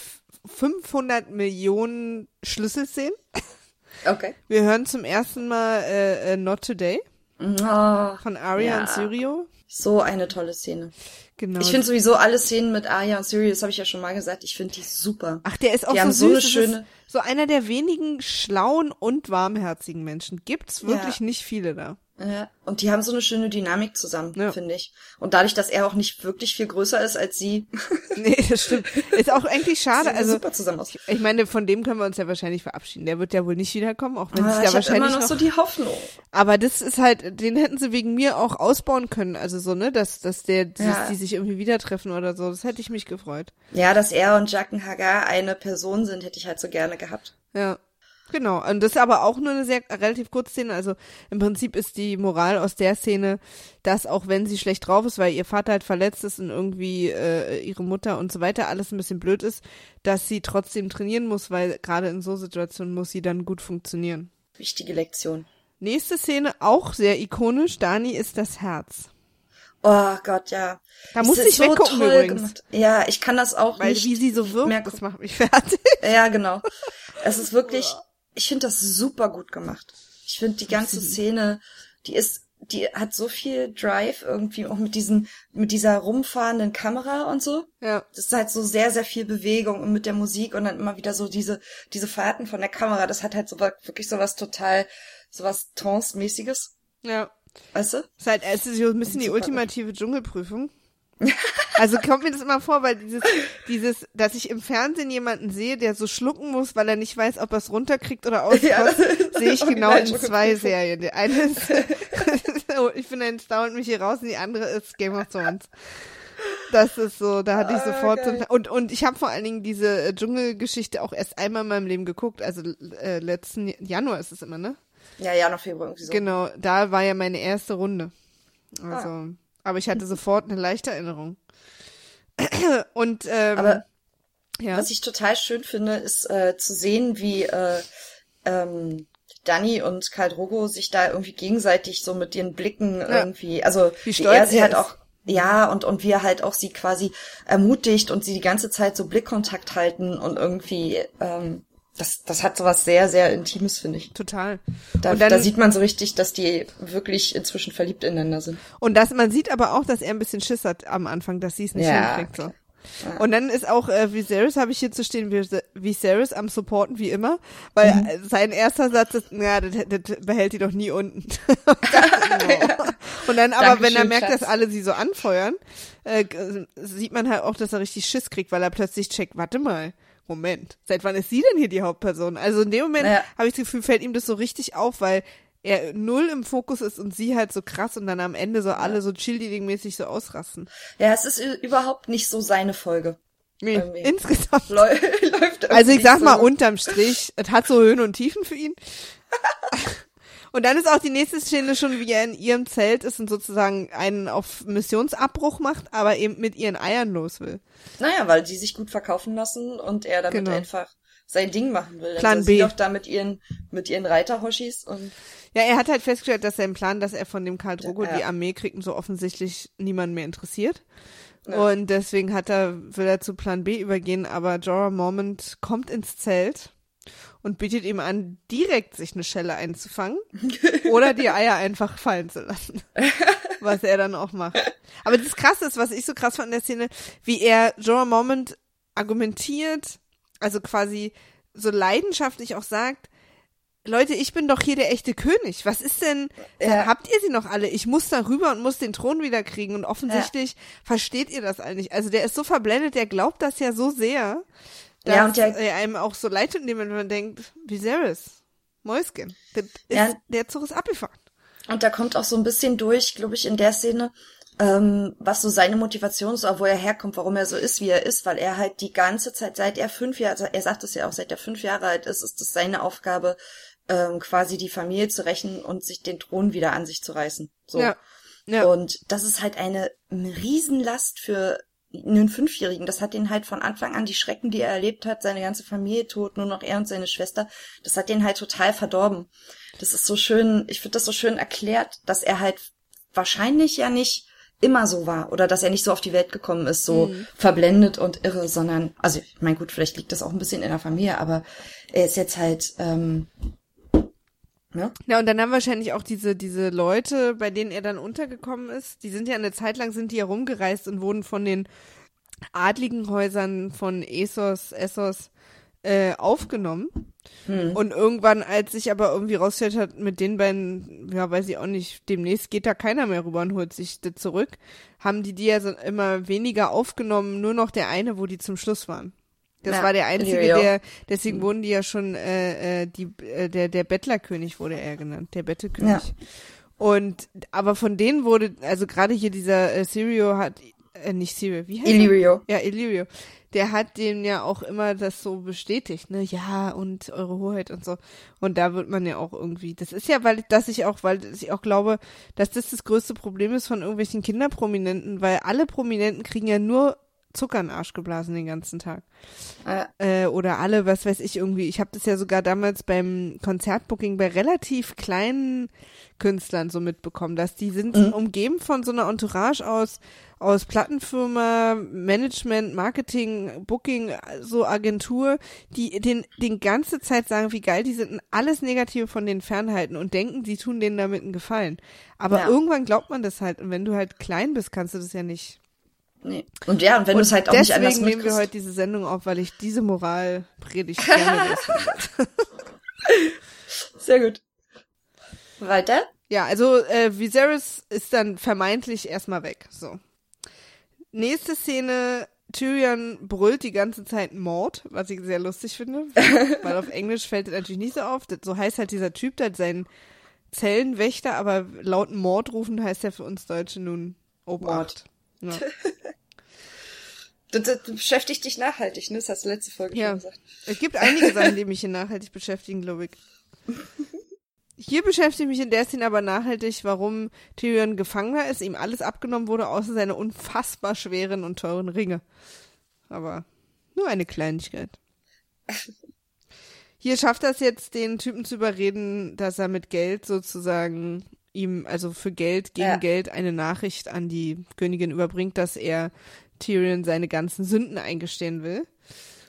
500 Millionen Schlüsselszenen. (laughs) Okay. Wir hören zum ersten Mal äh, äh, Not Today oh, von Arya ja. und Syrio. So eine tolle Szene. Genau. Ich finde sowieso alle Szenen mit Arya und Syrio, das habe ich ja schon mal gesagt, ich finde die super. Ach, der ist auch die so, süß, so eine schöne. So einer der wenigen schlauen und warmherzigen Menschen. Gibt's wirklich ja. nicht viele da. Ja, und die haben so eine schöne Dynamik zusammen, ja. finde ich. Und dadurch, dass er auch nicht wirklich viel größer ist als sie. (laughs) nee, das stimmt. Ist auch eigentlich (laughs) schade. also super zusammen aus. Ich meine, von dem können wir uns ja wahrscheinlich verabschieden. Der wird ja wohl nicht wiederkommen, auch wenn ah, sich da ich wahrscheinlich immer noch, noch so die Hoffnung. Aber das ist halt, den hätten sie wegen mir auch ausbauen können. Also so, ne, dass, dass der, ja. die sich irgendwie wieder treffen oder so. Das hätte ich mich gefreut. Ja, dass er und Jacken Hagar eine Person sind, hätte ich halt so gerne gehabt. Ja. Genau, und das ist aber auch nur eine sehr relativ kurze Szene. Also im Prinzip ist die Moral aus der Szene, dass auch wenn sie schlecht drauf ist, weil ihr Vater halt verletzt ist und irgendwie äh, ihre Mutter und so weiter alles ein bisschen blöd ist, dass sie trotzdem trainieren muss, weil gerade in so Situationen muss sie dann gut funktionieren. Wichtige Lektion. Nächste Szene auch sehr ikonisch. Dani ist das Herz. Oh Gott, ja. Da muss ich so weggucken übrigens. Gemacht. Ja, ich kann das auch Weil nicht. Weil wie sie so wirkt, das macht mich (laughs) fertig. Ja, genau. Es ist wirklich (laughs) ich finde das super gut gemacht. Ich finde die ganze Szene, die ist, die hat so viel Drive irgendwie auch mit diesen, mit dieser rumfahrenden Kamera und so. Ja. Das ist halt so sehr, sehr viel Bewegung und mit der Musik und dann immer wieder so diese, diese Fahrten von der Kamera. Das hat halt so wirklich so was total, so was Trance-mäßiges. Ja. Weißt du? Es ist halt, es ist so ein bisschen die ultimative Dschungelprüfung. Also kommt mir das immer vor, weil dieses, dieses, dass ich im Fernsehen jemanden sehe, der so schlucken muss, weil er nicht weiß, ob er es runterkriegt oder auskotzt, (laughs) ja, sehe ich genau in zwei Serien. Die eine ist, (laughs) ich bin ein Star und mich hier raus und die andere ist Game of Thrones. Das ist so, da hatte ich ah, sofort okay. und und ich habe vor allen Dingen diese äh, Dschungelgeschichte auch erst einmal in meinem Leben geguckt, also äh, letzten Januar ist es immer, ne? Ja, Januar, Februar irgendwie so. Genau, da war ja meine erste Runde. Also ah. Aber ich hatte (laughs) sofort eine leichte Erinnerung. (clears throat) Und ähm, aber ja. was ich total schön finde, ist äh, zu sehen, wie äh, ähm, Danny und Karl Drogo sich da irgendwie gegenseitig so mit ihren Blicken ja. irgendwie, also wie, wie er sie halt auch ja, und, und wie er halt auch sie quasi ermutigt und sie die ganze Zeit so Blickkontakt halten und irgendwie ähm, das, das hat sowas sehr, sehr Intimes, finde ich. Total. Da, und dann, da sieht man so richtig, dass die wirklich inzwischen verliebt ineinander sind. Und das, man sieht aber auch, dass er ein bisschen Schiss hat am Anfang, dass sie es nicht ja, hinkriegt. So. Ja. Und dann ist auch äh, Viserys, habe ich hier zu stehen, Viserys am Supporten wie immer, weil mhm. sein erster Satz ist, ja, das, das behält die doch nie unten. (laughs) (laughs) und dann aber, Dankeschön, wenn er merkt, Schatz. dass alle sie so anfeuern, äh, sieht man halt auch, dass er richtig Schiss kriegt, weil er plötzlich checkt, warte mal, Moment, seit wann ist sie denn hier die Hauptperson? Also in dem Moment naja. habe ich das Gefühl, fällt ihm das so richtig auf, weil er null im Fokus ist und sie halt so krass und dann am Ende so alle so Cheerleading-mäßig so ausrasten. Ja, es ist überhaupt nicht so seine Folge. Nee, irgendwie. insgesamt. Läu (laughs) läuft also ich sag mal, so. unterm Strich, es hat so Höhen und Tiefen für ihn. (laughs) Und dann ist auch die nächste Szene schon, wie er in ihrem Zelt ist und sozusagen einen auf Missionsabbruch macht, aber eben mit ihren Eiern los will. Naja, weil die sich gut verkaufen lassen und er damit genau. einfach sein Ding machen will. Plan also B. doch da mit ihren, mit ihren Reiterhoshis und. Ja, er hat halt festgestellt, dass sein Plan, dass er von dem Karl Drogo ja. die Armee kriegt und so offensichtlich niemand mehr interessiert. Ja. Und deswegen hat er, will er zu Plan B übergehen, aber Jorah Mormont kommt ins Zelt und bietet ihm an, direkt sich eine Schelle einzufangen (laughs) oder die Eier einfach fallen zu lassen. (laughs) Was er dann auch macht. Aber das Krasse ist, was ich so krass fand in der Szene, wie er Jorah Mormont argumentiert, also quasi so leidenschaftlich auch sagt, Leute, ich bin doch hier der echte König. Was ist denn, ja. habt ihr sie noch alle? Ich muss da rüber und muss den Thron wieder kriegen und offensichtlich ja. versteht ihr das eigentlich. Also der ist so verblendet, der glaubt das ja so sehr, ja, und der, er einem auch so leid tut, wenn man denkt, Viserys, Mäuschen, der, ist, ja. der Zug ist abgefahren. Und da kommt auch so ein bisschen durch, glaube ich, in der Szene, ähm, was so seine Motivation ist, wo er herkommt, warum er so ist, wie er ist, weil er halt die ganze Zeit, seit er fünf Jahre, also er sagt es ja auch, seit er fünf Jahre alt ist, ist es seine Aufgabe, ähm, quasi die Familie zu rächen und sich den Thron wieder an sich zu reißen. So. Ja. ja. Und das ist halt eine Riesenlast für einen Fünfjährigen. Das hat den halt von Anfang an die Schrecken, die er erlebt hat, seine ganze Familie tot, nur noch er und seine Schwester, das hat den halt total verdorben. Das ist so schön, ich finde das so schön erklärt, dass er halt wahrscheinlich ja nicht immer so war oder dass er nicht so auf die Welt gekommen ist, so mhm. verblendet und irre, sondern, also ich meine, gut, vielleicht liegt das auch ein bisschen in der Familie, aber er ist jetzt halt, ähm, ja. ja, und dann haben wahrscheinlich auch diese, diese Leute, bei denen er dann untergekommen ist, die sind ja eine Zeit lang sind die herumgereist und wurden von den adligen Häusern von Essos, Essos äh, aufgenommen. Hm. Und irgendwann, als sich aber irgendwie rausgestellt hat, mit den beiden, ja, weiß ich auch nicht, demnächst geht da keiner mehr rüber und holt sich das zurück, haben die die ja so immer weniger aufgenommen, nur noch der eine, wo die zum Schluss waren. Das ja, war der einzige, der, deswegen wurden die ja schon, äh, äh, die, äh, der, der Bettlerkönig wurde er genannt, der Bettelkönig. Ja. Und, aber von denen wurde, also gerade hier dieser äh, Sirio hat, äh, nicht Sirio, wie heißt Illyrio. Er? Ja, Illyrio der hat dem ja auch immer das so bestätigt, ne? Ja, und eure Hoheit und so. Und da wird man ja auch irgendwie, das ist ja, weil, dass ich auch, weil ich auch glaube, dass das das größte Problem ist von irgendwelchen Kinderprominenten, weil alle Prominenten kriegen ja nur Zucker in den Arsch geblasen den ganzen Tag. Äh. Äh, oder alle, was weiß ich irgendwie. Ich habe das ja sogar damals beim Konzertbooking bei relativ kleinen Künstlern so mitbekommen, dass die sind mhm. umgeben von so einer Entourage aus aus Plattenfirma, Management, Marketing, Booking, so Agentur, die den den ganze Zeit sagen, wie geil die sind und alles Negative von denen fernhalten und denken, die tun denen damit einen Gefallen. Aber ja. irgendwann glaubt man das halt und wenn du halt klein bist, kannst du das ja nicht Nee. Und ja, und wenn du es halt auch nicht anders Deswegen nehmen wir heute diese Sendung auf, weil ich diese Moral predigt gerne (laughs) Sehr gut. Weiter? Ja, also äh, Viserys ist dann vermeintlich erstmal weg. So. Nächste Szene, Tyrion brüllt die ganze Zeit Mord, was ich sehr lustig finde, (laughs) weil auf Englisch fällt das natürlich nicht so auf. Das, so heißt halt dieser Typ, der hat seinen Zellenwächter, aber laut Mord rufen heißt er für uns Deutsche nun Obacht. Ja. (laughs) Das, das, beschäftigt dich nachhaltig, ne? Das hast du letzte Folge ja. schon gesagt. Es gibt einige Sachen, die mich hier nachhaltig beschäftigen, glaube ich. Hier beschäftigt mich in der Szene aber nachhaltig, warum Tyrion Gefangener ist, ihm alles abgenommen wurde, außer seine unfassbar schweren und teuren Ringe. Aber nur eine Kleinigkeit. Hier schafft es jetzt, den Typen zu überreden, dass er mit Geld sozusagen ihm, also für Geld, gegen ja. Geld, eine Nachricht an die Königin überbringt, dass er Tyrion seine ganzen Sünden eingestehen will.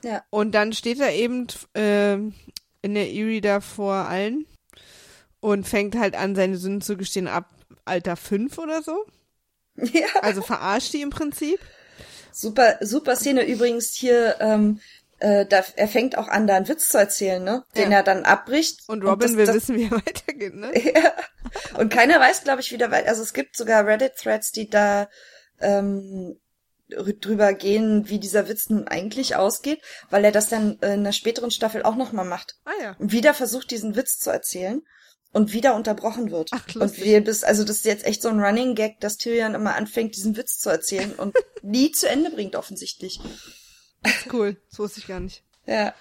Ja. Und dann steht er eben äh, in der Erie da vor allen und fängt halt an, seine Sünden zu gestehen ab Alter 5 oder so. Ja. Also verarscht die im Prinzip. Super, super Szene übrigens hier, ähm, äh, da, er fängt auch an, da einen Witz zu erzählen, ne? Den ja. er dann abbricht. Und Robin und das, will das, wissen, wie er (laughs) weitergeht, ne? ja. Und keiner weiß, glaube ich, wie der weiter. Also es gibt sogar Reddit-Threads, die da ähm, drüber gehen, wie dieser Witz nun eigentlich ausgeht, weil er das dann in einer späteren Staffel auch nochmal macht. Ah ja. Und wieder versucht, diesen Witz zu erzählen und wieder unterbrochen wird. Ach, lustig. und wir bis, also das ist jetzt echt so ein Running Gag, dass Tyrion immer anfängt, diesen Witz zu erzählen und (laughs) nie zu Ende bringt, offensichtlich. Das cool. So wusste ich gar nicht. Ja.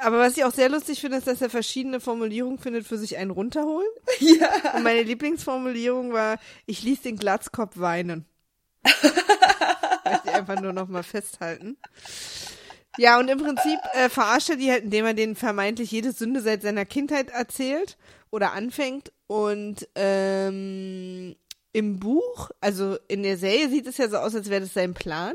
Aber was ich auch sehr lustig finde, ist, dass er verschiedene Formulierungen findet für sich einen runterholen. (laughs) Ja. Und meine Lieblingsformulierung war, ich ließ den Glatzkopf weinen. (laughs) Möchte ich einfach nur noch mal festhalten. Ja, und im Prinzip äh, verarscht er die halt, indem er denen vermeintlich jede Sünde seit seiner Kindheit erzählt oder anfängt. Und ähm, im Buch, also in der Serie sieht es ja so aus, als wäre das sein Plan.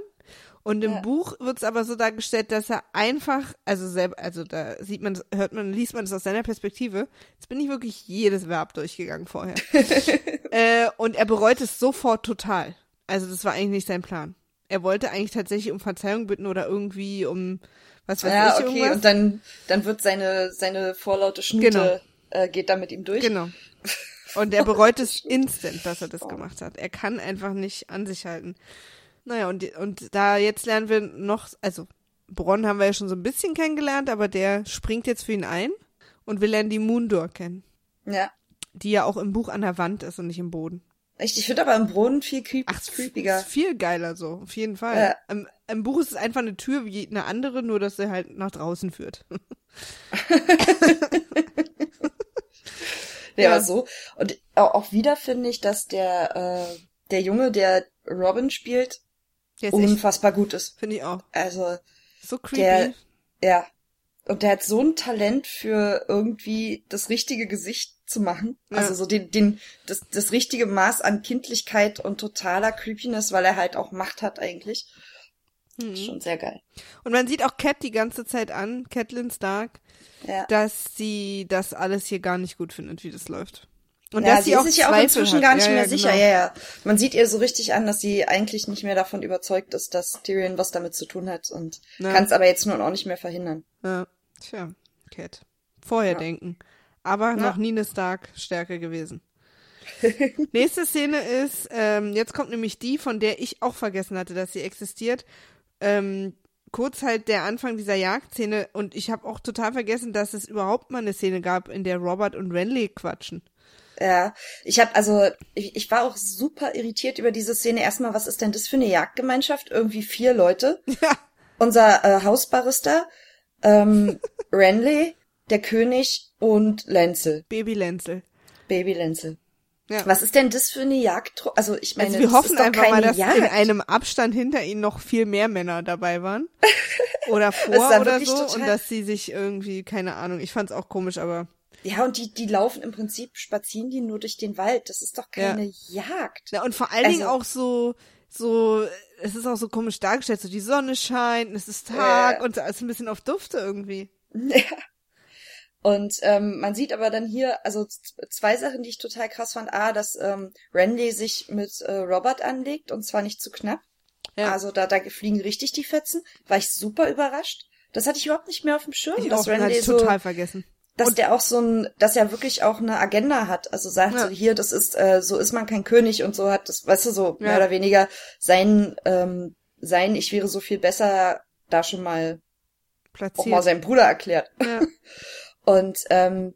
Und im ja. Buch wird es aber so dargestellt, dass er einfach, also selber, also da sieht man, hört man, liest man es aus seiner Perspektive. Jetzt bin ich wirklich jedes Verb durchgegangen vorher. (laughs) äh, und er bereut es sofort total. Also das war eigentlich nicht sein Plan. Er wollte eigentlich tatsächlich um Verzeihung bitten oder irgendwie um was weiß ja, ich okay. irgendwas. Und dann dann wird seine seine vorlaute Schnute genau. äh, geht da mit ihm durch. Genau. Und er bereut es instant, dass er das gemacht hat. Er kann einfach nicht an sich halten. Naja, und, und da jetzt lernen wir noch, also Bronn haben wir ja schon so ein bisschen kennengelernt, aber der springt jetzt für ihn ein und wir lernen die Moondor kennen. Ja. Die ja auch im Buch an der Wand ist und nicht im Boden. Echt, ich finde aber im Brunnen viel creep Ach, creepiger. Ist viel geiler so, auf jeden Fall. Ja. Im, Im, Buch ist es einfach eine Tür wie eine andere, nur dass sie halt nach draußen führt. (laughs) ja, ja, so. Und auch wieder finde ich, dass der, äh, der Junge, der Robin spielt, unfassbar gut ist. Finde ich auch. Also. So creepy. Der, ja. Und der hat so ein Talent für irgendwie das richtige Gesicht zu machen. Ja. Also so den, den, das, das richtige Maß an Kindlichkeit und totaler Creepiness, weil er halt auch Macht hat eigentlich. Mhm. Schon sehr geil. Und man sieht auch Cat die ganze Zeit an, Catelyn Stark, ja. dass sie das alles hier gar nicht gut findet, wie das läuft. Und ja, dass sie, sie auch ist sich auch inzwischen hat. gar nicht ja, mehr ja, sicher. Genau. Ja, ja. Man sieht ihr so richtig an, dass sie eigentlich nicht mehr davon überzeugt ist, dass Tyrion was damit zu tun hat und ja. kann es aber jetzt nun auch nicht mehr verhindern. Ja, tja, Cat. Vorher denken aber ja. noch nie eine Stark-Stärke gewesen. (laughs) Nächste Szene ist, ähm, jetzt kommt nämlich die, von der ich auch vergessen hatte, dass sie existiert. Ähm, kurz halt der Anfang dieser Jagdszene und ich habe auch total vergessen, dass es überhaupt mal eine Szene gab, in der Robert und Renly quatschen. Ja, ich habe also ich, ich war auch super irritiert über diese Szene. Erstmal, was ist denn das für eine Jagdgemeinschaft? Irgendwie vier Leute. (laughs) Ja. Unser äh, Hausbarista, ähm, (laughs) Renly, der König und Lenzel. Baby Lenzel. Baby Lenzel. Ja. Was ist denn das für eine Jagd? Also ich meine, also wir hoffen einfach mal, dass Jagd. in einem Abstand hinter ihnen noch viel mehr Männer dabei waren. (laughs) Oder vor oder so. Und dass sie sich irgendwie, keine Ahnung, ich fand's auch komisch, aber. Ja, und die, die laufen im Prinzip, spazieren die nur durch den Wald. Das ist doch keine ja. Jagd. Ja, und vor allen also, Dingen auch so, so, es ist auch so komisch dargestellt, so die Sonne scheint, es ist Tag äh, und so, ist ein bisschen auf Dufte irgendwie. (laughs) Ja. Und ähm, man sieht aber dann hier, also zwei Sachen, die ich total krass fand. A, dass ähm, Randy sich mit äh, Robert anlegt und zwar nicht zu knapp. Ja. Also da, da fliegen richtig die Fetzen. War ich super überrascht. Das hatte ich überhaupt nicht mehr auf dem Schirm, ich dass auch, Randy so, total vergessen. Dass und der auch so ein, dass er wirklich auch eine Agenda hat. Also sagt ja. so, hier, das ist, äh, so ist man kein König und so hat das, weißt du, so ja. mehr oder weniger sein, ähm, sein, ich wäre so viel besser, da schon mal Platziert. auch mal seinem Bruder erklärt. Ja. (laughs) Und ähm,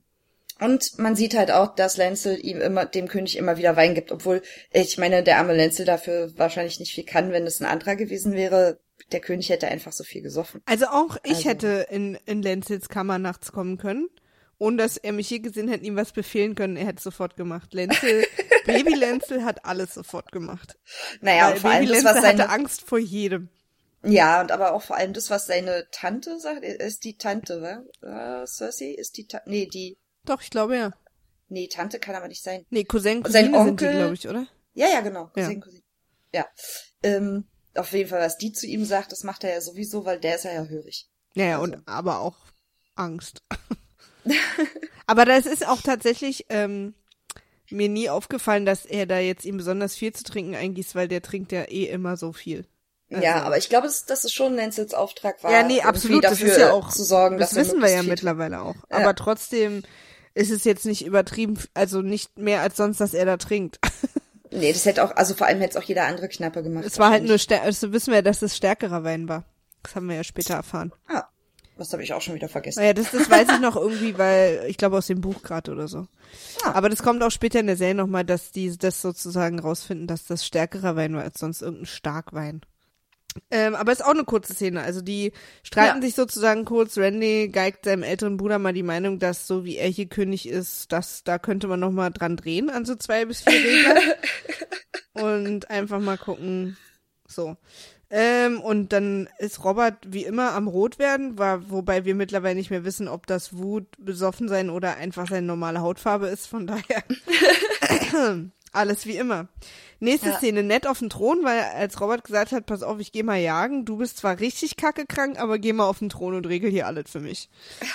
und man sieht halt auch, dass Lancel ihm immer, dem König immer wieder Wein gibt, obwohl, ich meine, der arme Lancel dafür wahrscheinlich nicht viel kann, wenn es ein anderer gewesen wäre. Der König hätte einfach so viel gesoffen. Also auch ich also. hätte in, in Lancels Kammer nachts kommen können, ohne dass er mich hier gesehen hätte, ihm was befehlen können. Er hätte sofort gemacht. Lancel, (laughs) Baby Lancel hat alles sofort gemacht. Naja, Weil und vor Baby allem das, was seine... hatte Angst vor jedem. Ja, und aber auch vor allem das, was seine Tante sagt, ist die Tante, wa? Uh, Cersei ist die Tante, nee, die. Doch, ich glaube ja. Nee, Tante kann aber nicht sein. Nee, Cousin, Cousine sein Onkel, glaube ich, oder? Ja, ja, genau. Cousin, ja. Cousine. Ja. Ähm, auf jeden Fall, was die zu ihm sagt, das macht er ja sowieso, weil der ist ja ja hörig. Ja, ja, also. und aber auch Angst. (laughs) aber das ist auch tatsächlich ähm, mir nie aufgefallen, dass er da jetzt ihm besonders viel zu trinken eingießt, weil der trinkt ja eh immer so viel. Also. Ja, aber ich glaube, dass, dass es schon Lancels Auftrag war. Ja, nee, absolut. Dafür das ist ja auch zu sorgen, das wissen wir ja mittlerweile auch. Ja. Aber trotzdem ist es jetzt nicht übertrieben, also nicht mehr als sonst, dass er da trinkt. (laughs) Nee, das hätte auch, also vor allem hätte es auch jeder andere Knappe gemacht. Es war halt nur, also wissen wir, dass es stärkerer Wein war. Das haben wir ja später erfahren. Ah, das habe ich auch schon wieder vergessen. Naja, das, das weiß ich noch irgendwie, weil ich glaube aus dem Buch gerade oder so. Ah. Aber das kommt auch später in der Serie nochmal, dass die das sozusagen rausfinden, dass das stärkerer Wein war als sonst irgendein Starkwein. Ähm, aber ist auch eine kurze Szene. Also die streiten ja. sich sozusagen kurz. Randy geigt seinem älteren Bruder mal die Meinung, dass so wie er hier König ist, dass da könnte man noch mal dran drehen an so zwei bis vier Regeln. (laughs) und einfach mal gucken. So. Ähm, und dann ist Robert wie immer am Rot werden, war, wobei wir mittlerweile nicht mehr wissen, ob das Wut, besoffen sein oder einfach seine normale Hautfarbe ist. Von daher (laughs) (laughs) alles wie immer. Nächste ja. Szene, nett auf dem Thron, weil als Robert gesagt hat, pass auf, ich geh mal jagen, du bist zwar richtig kacke krank, aber geh mal auf den Thron und regel hier alles für mich. Ja.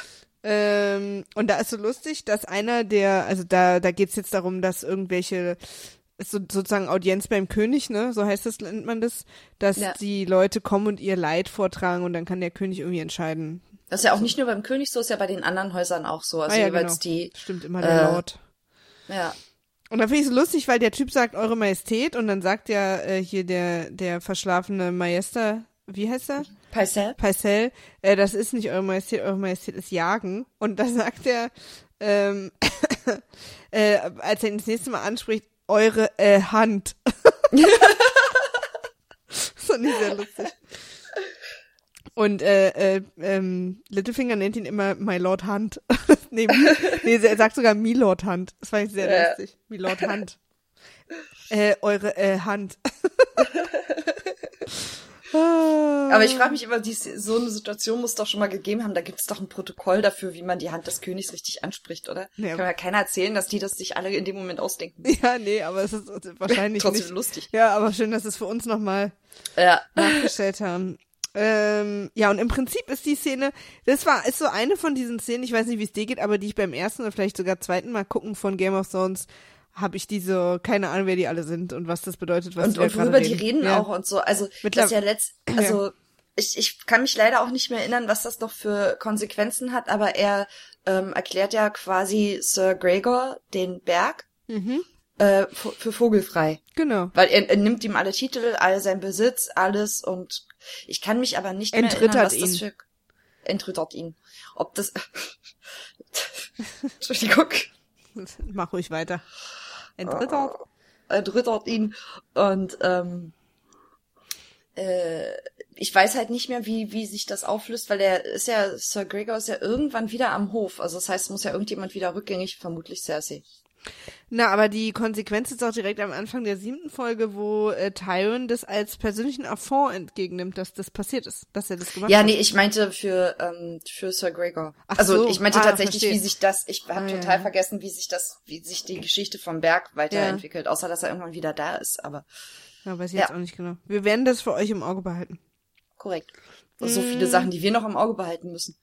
Ähm, und da ist so lustig, dass einer der, also da, da geht's jetzt darum, dass irgendwelche ist so, sozusagen Audienz beim König, ne? So heißt das, nennt man das, dass ja. die Leute kommen und ihr Leid vortragen und dann kann der König irgendwie entscheiden. Das ist ja auch nicht nur beim König so, ist ja bei den anderen Häusern auch so. Also ah, ja, jeweils genau. die. Stimmt immer der äh, Lord. Ja. Und da finde ich so lustig, weil der Typ sagt Eure Majestät und dann sagt ja äh, hier der, der verschlafene Majester, wie heißt er? Paisel. Paisel, äh, das ist nicht Eure Majestät, Eure Majestät ist Jagen. Und da (laughs) sagt er, ähm, (coughs) äh, als er ihn das nächste Mal anspricht, Eure äh, Hand. (laughs) das fand ich sehr lustig. Und äh, äh, ähm, Littlefinger nennt ihn immer My Lord Hunt. (laughs) nee, nee, er sagt sogar Me Lord Hunt. Das fand ich sehr ja. lustig. Me Lord Hunt. Äh, eure äh, Hand. (laughs) Aber ich frage mich immer, die, so eine Situation muss doch schon mal gegeben haben. Da gibt es doch ein Protokoll dafür, wie man die Hand des Königs richtig anspricht, oder? Nee, Kann ja keiner erzählen, dass die das sich alle in dem Moment ausdenken. (laughs) Ja, nee, aber es ist wahrscheinlich Trotzdem nicht. lustig. Ja, aber schön, dass es für uns nochmal ja. nachgestellt haben. Ähm, ja, und im Prinzip ist die Szene, das war, ist so eine von diesen Szenen, ich weiß nicht, wie es dir geht, aber die ich beim ersten oder vielleicht sogar zweiten Mal gucken von Game of Thrones habe ich diese, keine Ahnung, wer die alle sind und was das bedeutet, was Und, und worüber die reden ja. auch und so. Also, das ja letzt, (clears throat) also, ja. ich, ich kann mich leider auch nicht mehr erinnern, was das noch für Konsequenzen hat, aber er ähm, erklärt ja quasi Sir Gregor den Berg. Mhm. Äh, für vogelfrei. Genau. Weil er, er nimmt ihm alle Titel, all sein Besitz, alles und ich kann mich aber nicht mehr erinnern, was ihn. das für entrittert ihn. Ob das (laughs) Entschuldigung. Mach ruhig weiter. Entrittert. Äh, entrittert ihn und ähm, äh, ich weiß halt nicht mehr, wie, wie sich das auflöst, weil der ist ja, Sir Gregor ist ja irgendwann wieder am Hof. Also das heißt, es muss ja irgendjemand wieder rückgängig, vermutlich Cersei. Na, aber die Konsequenz ist auch direkt am Anfang der siebten Folge, wo äh, Tyron das als persönlichen Affront entgegennimmt, dass das passiert ist, dass er das gemacht ja, hat. Ja, nee, ich meinte für ähm, für Sir Gregor. Ach also so. ich meinte ah, tatsächlich, verstehe. wie sich das, ich habe ah, total ja. vergessen, wie sich das, wie sich die Geschichte vom Berg weiterentwickelt, ja. außer dass er irgendwann wieder da ist, aber. Ja, weiß ich ja. jetzt auch nicht genau. Wir werden das für euch im Auge behalten. Korrekt. Und so viele mm. Sachen, die wir noch im Auge behalten müssen.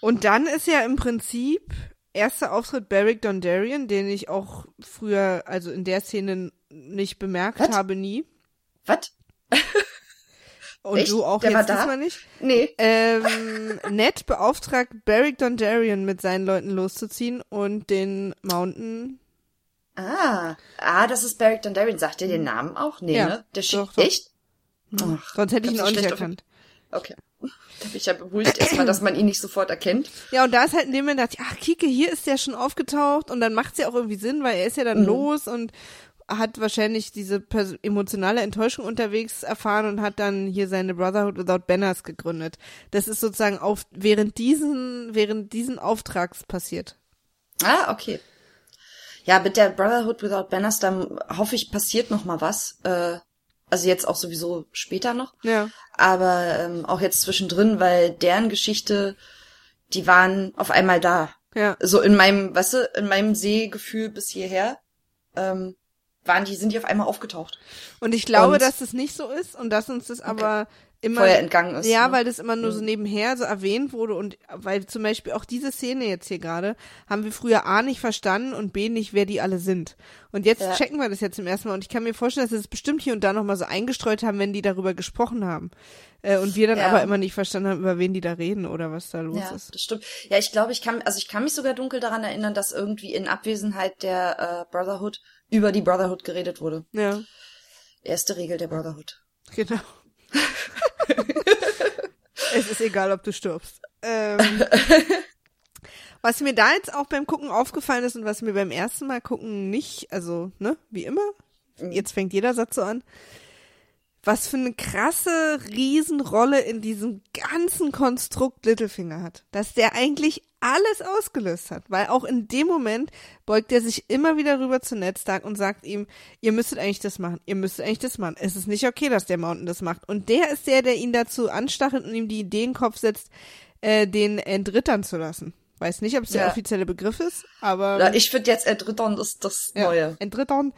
Und dann ist ja im Prinzip erster Auftritt Beric Dondarrion, den ich auch früher, also in der Szene nicht bemerkt What? habe, nie. Was? (laughs) Und Echt? du auch der jetzt diesmal nicht? Nee. Ähm, Ned beauftragt Beric Dondarrion mit seinen Leuten loszuziehen und den Mountain. Ah, ah, das ist Beric Dondarrion. Sagt ihr den Namen auch? Nee, ja, ne? Der doch. Echt? Ach, Sonst hätte ich ihn auch nicht erkannt. Okay. Da bin ich ja beruhigt erstmal, dass man ihn nicht sofort erkennt. Ja, und da ist halt in dem Moment, dachte ich, ach, Kike, hier ist der schon aufgetaucht und dann macht's ja auch irgendwie Sinn, weil er ist ja dann mhm. los und hat wahrscheinlich diese emotionale Enttäuschung unterwegs erfahren und hat dann hier seine Brotherhood Without Banners gegründet. Das ist sozusagen auf, während diesen, während diesen Auftrags passiert. Ah, okay. Ja, mit der Brotherhood Without Banners, dann hoffe ich, passiert noch mal was. Äh, also jetzt auch sowieso später noch. Ja. Aber ähm, auch jetzt zwischendrin, weil deren Geschichte, die waren auf einmal da. Ja. So in meinem, weißt du, in meinem Sehgefühl bis hierher, ähm, waren die, sind die auf einmal aufgetaucht. Und ich glaube, und, dass das nicht so ist und dass uns das okay. aber immer vorher entgangen ist. Ja, ne? weil das immer nur so mhm. nebenher so erwähnt wurde und weil zum Beispiel auch diese Szene jetzt hier gerade haben wir früher A nicht verstanden und B nicht, wer die alle sind. Und jetzt ja. checken wir das jetzt zum ersten Mal und ich kann mir vorstellen, dass sie es das bestimmt hier und da nochmal so eingestreut haben, wenn die darüber gesprochen haben. Äh, und wir dann ja. aber immer nicht verstanden haben, über wen die da reden oder was da los ja, ist. Das stimmt. Ja, ich glaube, ich kann, also ich kann mich sogar dunkel daran erinnern, dass irgendwie in Abwesenheit der äh, Brotherhood über die Brotherhood geredet wurde. Ja. Erste Regel der Brotherhood. Genau. (laughs) es ist egal, ob du stirbst. Ähm, (laughs) was mir da jetzt auch beim Gucken aufgefallen ist und was mir beim ersten Mal gucken nicht, also, ne, wie immer, jetzt fängt jeder Satz so an. Was für eine krasse Riesenrolle in diesem ganzen Konstrukt Littlefinger hat. Dass der eigentlich alles ausgelöst hat, weil auch in dem Moment beugt er sich immer wieder rüber zu Ned und sagt ihm, ihr müsstet eigentlich das machen, ihr müsstet eigentlich das machen. Es ist nicht okay, dass der Mountain das macht. Und der ist der, der ihn dazu anstachelt und ihm die Idee in den Kopf setzt, äh, den entrittern zu lassen. Weiß nicht, ob es der offizielle Begriff ist, aber. Ja, ich finde jetzt entrittern ist das Neue. Ja, entrittern.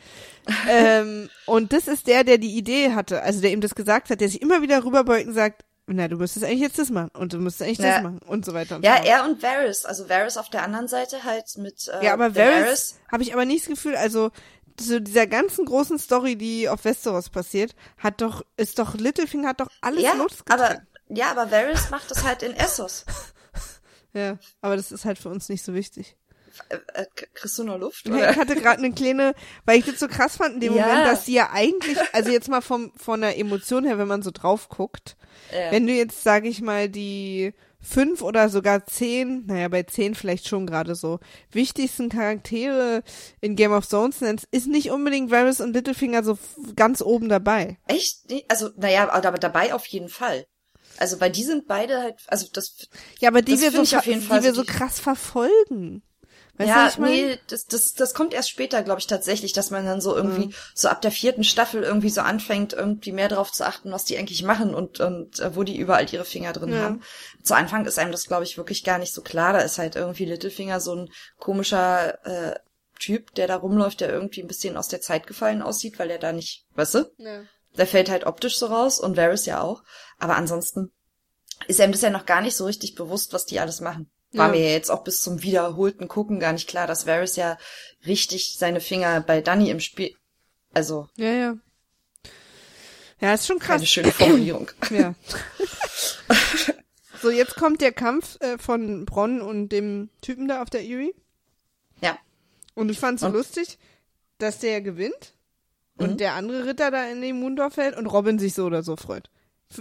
ähm, und das ist der, der die Idee hatte, also der ihm das gesagt hat, der sich immer wieder rüberbeugt und sagt, na, du müsstest eigentlich jetzt das machen und du müsstest eigentlich ja. das machen und so weiter. Und ja, so er und Varys, also Varys auf der anderen Seite halt mit äh, Ja, aber Varys habe ich aber nicht das Gefühl, also zu dieser ganzen großen Story, die auf Westeros passiert, hat doch ist doch Littlefinger hat doch alles ja, losgetreten. aber ja, aber Varys macht das halt in Essos. Ja, aber das ist halt für uns nicht so wichtig. Äh, äh, kriegst du nur Luft? Oder? Ich hatte gerade eine kleine, weil ich das so krass fand in dem ja. Moment, dass sie ja eigentlich, also jetzt mal vom von der Emotion her, wenn man so drauf guckt, ja. wenn du jetzt, sage ich mal, die fünf oder sogar zehn, naja, bei zehn vielleicht schon gerade so, wichtigsten Charaktere in Game of Thrones nennst, ist nicht unbedingt Varys und Littlefinger so ganz oben dabei. Echt? Also, naja, aber dabei auf jeden Fall. Also, weil die sind beide halt, also das. Ja, aber die wir so, die wir so krass verfolgen. Weißt ja, du, nee, das, das, das kommt erst später, glaube ich, tatsächlich, dass man dann so irgendwie, mhm. so ab der vierten Staffel irgendwie so anfängt, irgendwie mehr darauf zu achten, was die eigentlich machen und, und äh, wo die überall ihre Finger drin ja. haben. Zu Anfang ist einem das, glaube ich, wirklich gar nicht so klar. Da ist halt irgendwie Littlefinger so ein komischer äh, Typ, der da rumläuft, der irgendwie ein bisschen aus der Zeit gefallen aussieht, weil er da nicht, weißt du? Ja. Der fällt halt optisch so raus und Varys ja auch. Aber ansonsten ist einem das ja noch gar nicht so richtig bewusst, was die alles machen. War ja. mir jetzt auch bis zum wiederholten Gucken gar nicht klar, dass Varys ja richtig seine Finger bei Danny im Spiel, also. Ja, ja. Ja, ist schon krass. Eine schöne Formulierung. ja. (laughs) so, jetzt kommt der Kampf äh, von Bronn und dem Typen da auf der Erie. Ja. Und ich fand so und? lustig, dass der gewinnt und mhm. der andere Ritter da in den Mundor fällt und Robin sich so oder so freut.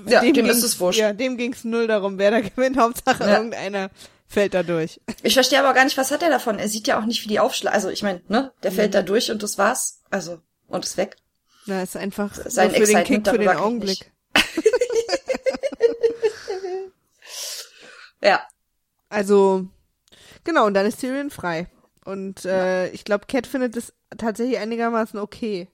Ja, dem, dem ist es wurscht. Ja, dem ging's null darum, wer da (laughs) gewinnt. Hauptsache ja. irgendeiner fällt da durch. Ich verstehe aber gar nicht, was hat er davon? Er sieht ja auch nicht, wie die aufschlagen. Also ich meine, ne, der fällt mhm. da durch und das war's. Also, und ist weg. Na, ist einfach sein für den Kick, für den Augenblick. (laughs) ja. Also, genau, und dann ist Tyrion frei. Und äh, ich glaube, Cat findet es tatsächlich einigermaßen okay.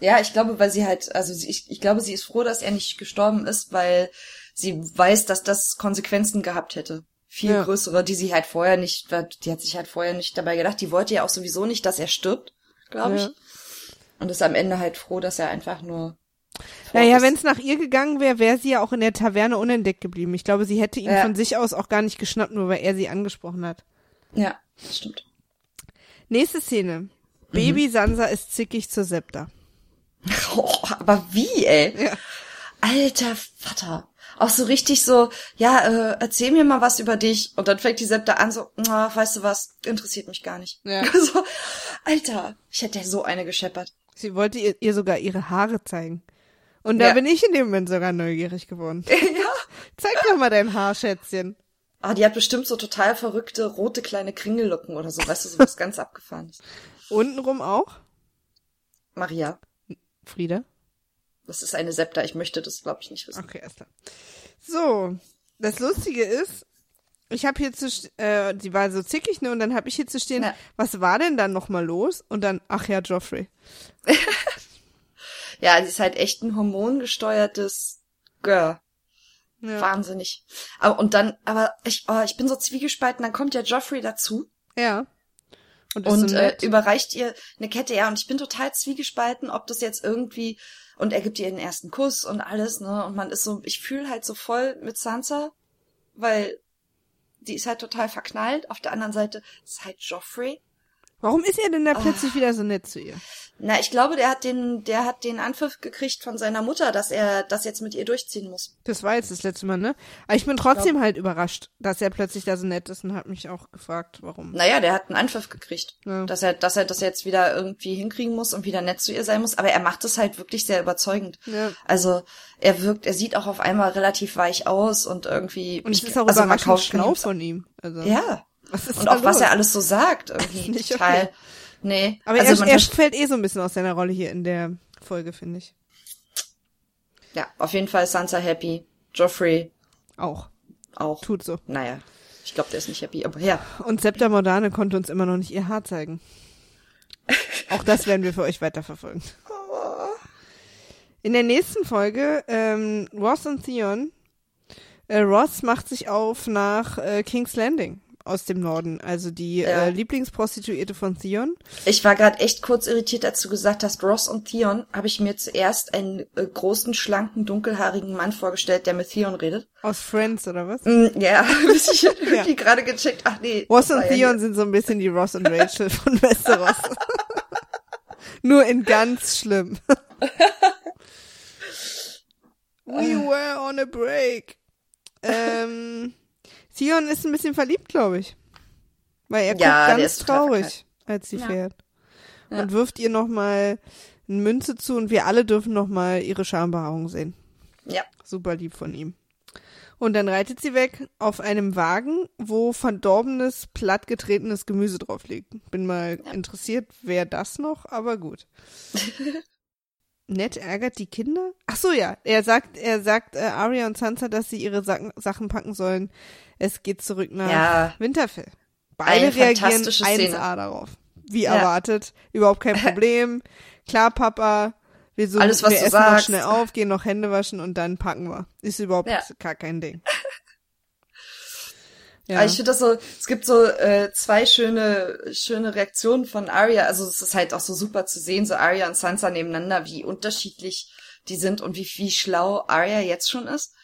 Ja, ich glaube, weil sie halt, also sie, ich, ich glaube, sie ist froh, dass er nicht gestorben ist, weil sie weiß, dass das Konsequenzen gehabt hätte. Viel ja. größere, die sie halt vorher nicht, die hat sich halt vorher nicht dabei gedacht. Die wollte ja auch sowieso nicht, dass er stirbt, glaube ich. Ja. Und ist am Ende halt froh, dass er einfach nur. Naja, wenn es nach ihr gegangen wäre, wäre sie ja auch in der Taverne unentdeckt geblieben. Ich glaube, sie hätte ihn ja. von sich aus auch gar nicht geschnappt, nur weil er sie angesprochen hat. Ja, das stimmt. Nächste Szene. Baby mhm. Sansa ist zickig zur Septa. (laughs) Oh, aber wie, ey? Ja. Alter Vater. Auch so richtig so, ja, äh, erzähl mir mal was über dich. Und dann fängt die Septa an so, na, weißt du was, interessiert mich gar nicht. Ja. (laughs) so, Alter, ich hätte ja so eine gescheppert. Sie wollte ihr, ihr sogar ihre Haare zeigen. Und da ja. bin ich in dem Moment sogar neugierig geworden. (laughs) ja. Zeig doch mal dein Haar, Schätzchen. Ah, die hat bestimmt so total verrückte rote kleine Kringellocken oder so, weißt du, so was ganz abgefahrenes. Untenrum auch? Maria. Frieda? Das ist eine Septa, ich möchte das, glaube ich, nicht wissen. Okay, erst klar. So, das Lustige ist, ich habe hier zu, äh, die war so zickig, ne, und dann habe ich hier zu stehen, ja. was war denn dann nochmal los? Und dann, ach ja, Joffrey. (laughs) ja, sie ist halt echt ein hormongesteuertes Girl. Ja. Wahnsinnig. Aber, und dann, aber ich, oh, ich bin so zwiegespalten, dann kommt ja Joffrey dazu. Ja. Und, und so äh, überreicht ihr eine Kette, ja, und ich bin total zwiegespalten, ob das jetzt irgendwie, und er gibt ihr den ersten Kuss und alles, ne, und man ist so, ich fühle halt so voll mit Sansa, weil die ist halt total verknallt. Auf der anderen Seite ist halt Joffrey. Warum ist er denn da plötzlich oh. wieder so nett zu ihr? Na, ich glaube, der hat den, der hat den Anpfiff gekriegt von seiner Mutter, dass er das jetzt mit ihr durchziehen muss. Das war jetzt das letzte Mal, ne? Aber ich bin trotzdem ich halt überrascht, dass er plötzlich da so nett ist und hat mich auch gefragt, warum. Naja, der hat einen Anpfiff gekriegt. Ja. Dass er, dass er das jetzt wieder irgendwie hinkriegen muss und wieder nett zu ihr sein muss. Aber er macht es halt wirklich sehr überzeugend. Ja. Also, er wirkt, er sieht auch auf einmal relativ weich aus und irgendwie. Und es ist auch also überraschend schlau von ihm. Also. Ja. Und auch los? was er alles so sagt, (laughs) irgendwie total. Okay. Nee. Aber also er, er fällt eh so ein bisschen aus seiner Rolle hier in der Folge, finde ich. Ja, auf jeden Fall Sansa happy. Joffrey. Auch. Auch. Tut so. Naja. Ich glaube, der ist nicht happy, aber ja. Und Septa Modane konnte uns immer noch nicht ihr Haar zeigen. (laughs) Auch das werden wir für euch weiterverfolgen. In der nächsten Folge, ähm, Ross und Theon. Äh, Ross macht sich auf nach äh, King's Landing aus dem Norden, also die ja. äh, Lieblingsprostituierte von Theon. Ich war gerade echt kurz irritiert, als du gesagt hast, Ross und Theon, habe ich mir zuerst einen äh, großen, schlanken, dunkelhaarigen Mann vorgestellt, der mit Theon redet. Aus Friends oder was? Mm, ja, (laughs) bis ich (laughs) ja. die gerade gecheckt. Ach nee. Ross und Theon ja sind so ein bisschen die Ross und Rachel von Westeros. (laughs) Nur in ganz schlimm. We were on a break. Ähm, Theon ist ein bisschen verliebt, glaube ich. Weil er ja, guckt ganz traurig, als sie ja. fährt. Ja. Und wirft ihr nochmal eine Münze zu und wir alle dürfen nochmal ihre Schambehaarung sehen. Ja. Super lieb von ihm. Und dann reitet sie weg auf einem Wagen, wo verdorbenes, plattgetretenes Gemüse drauf liegt. Bin mal ja. interessiert, wer das noch, aber gut. (laughs) Ned ärgert die Kinder? Ach so, ja. Er sagt, er sagt äh, Arya und Sansa, dass sie ihre Sa Sachen packen sollen. Es geht zurück nach ja. Winterfell. Beide reagieren 1A darauf. Wie ja. erwartet. Überhaupt kein (laughs) Problem. Klar, Papa. Wir, suchen, Alles, was wir du essen sagst. noch schnell auf, gehen noch Hände waschen und dann packen wir. Ist überhaupt ja. gar kein Ding. (laughs) Ja. ich finde das so, es gibt so äh, zwei schöne, schöne Reaktionen von Arya. Also es ist halt auch so super zu sehen, so Arya und Sansa nebeneinander, wie unterschiedlich die sind und wie, wie schlau Arya jetzt schon ist.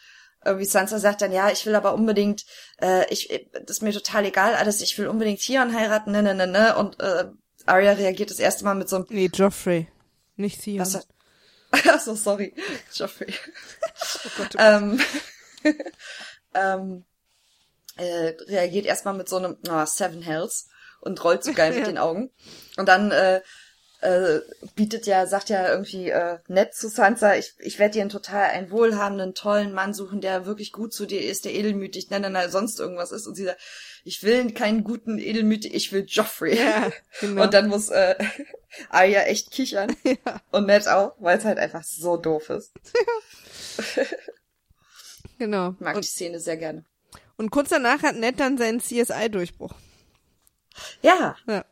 Irgendwie Sansa sagt dann, ja, ich will aber unbedingt, äh, ich, das ist mir total egal alles, ich will unbedingt Theon heiraten, ne, ne, ne, ne. Und äh, Arya reagiert das erste Mal mit so einem... Nee, Joffrey, nicht Theon. Was, (laughs) ach so, sorry, Joffrey. (laughs) oh Gott, oh Gott. ähm, (laughs) ähm, äh, reagiert erstmal mit so einem oh, Seven Hells und rollt so geil mit den Augen. Und dann äh, äh, bietet ja, sagt ja irgendwie äh, nett zu Sansa, ich, ich werde dir einen total einen wohlhabenden, tollen Mann suchen, der wirklich gut zu dir ist, der edelmütig, nein, nein, nein, sonst irgendwas ist. Und sie sagt, ich will keinen guten edelmütig, ich will Joffrey. Ja, (laughs) genau. Und dann muss äh, (laughs) Arya echt kichern. (laughs) Ja. Und Ned auch, weil es halt einfach so doof ist. Ja. genau. Mag und, die Szene sehr gerne. Und kurz danach hat Ned dann seinen CSI-Durchbruch. Ja. Ja.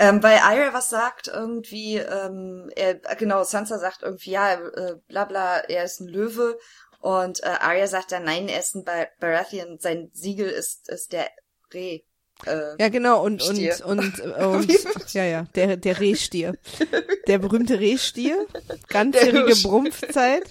Ähm, weil Ira was sagt, irgendwie, ähm, er, genau, Sansa sagt irgendwie, ja, äh, bla bla, er ist ein Löwe. Und äh, Arya sagt dann, nein, er ist ein Bar Baratheon, sein Siegel ist, ist der Reh. Äh, ja, genau, und, und, und, und, und (laughs) ja, ja, der, der Rehstier. Der berühmte Rehstier. (laughs) Ganzjährige Brumpfzeit.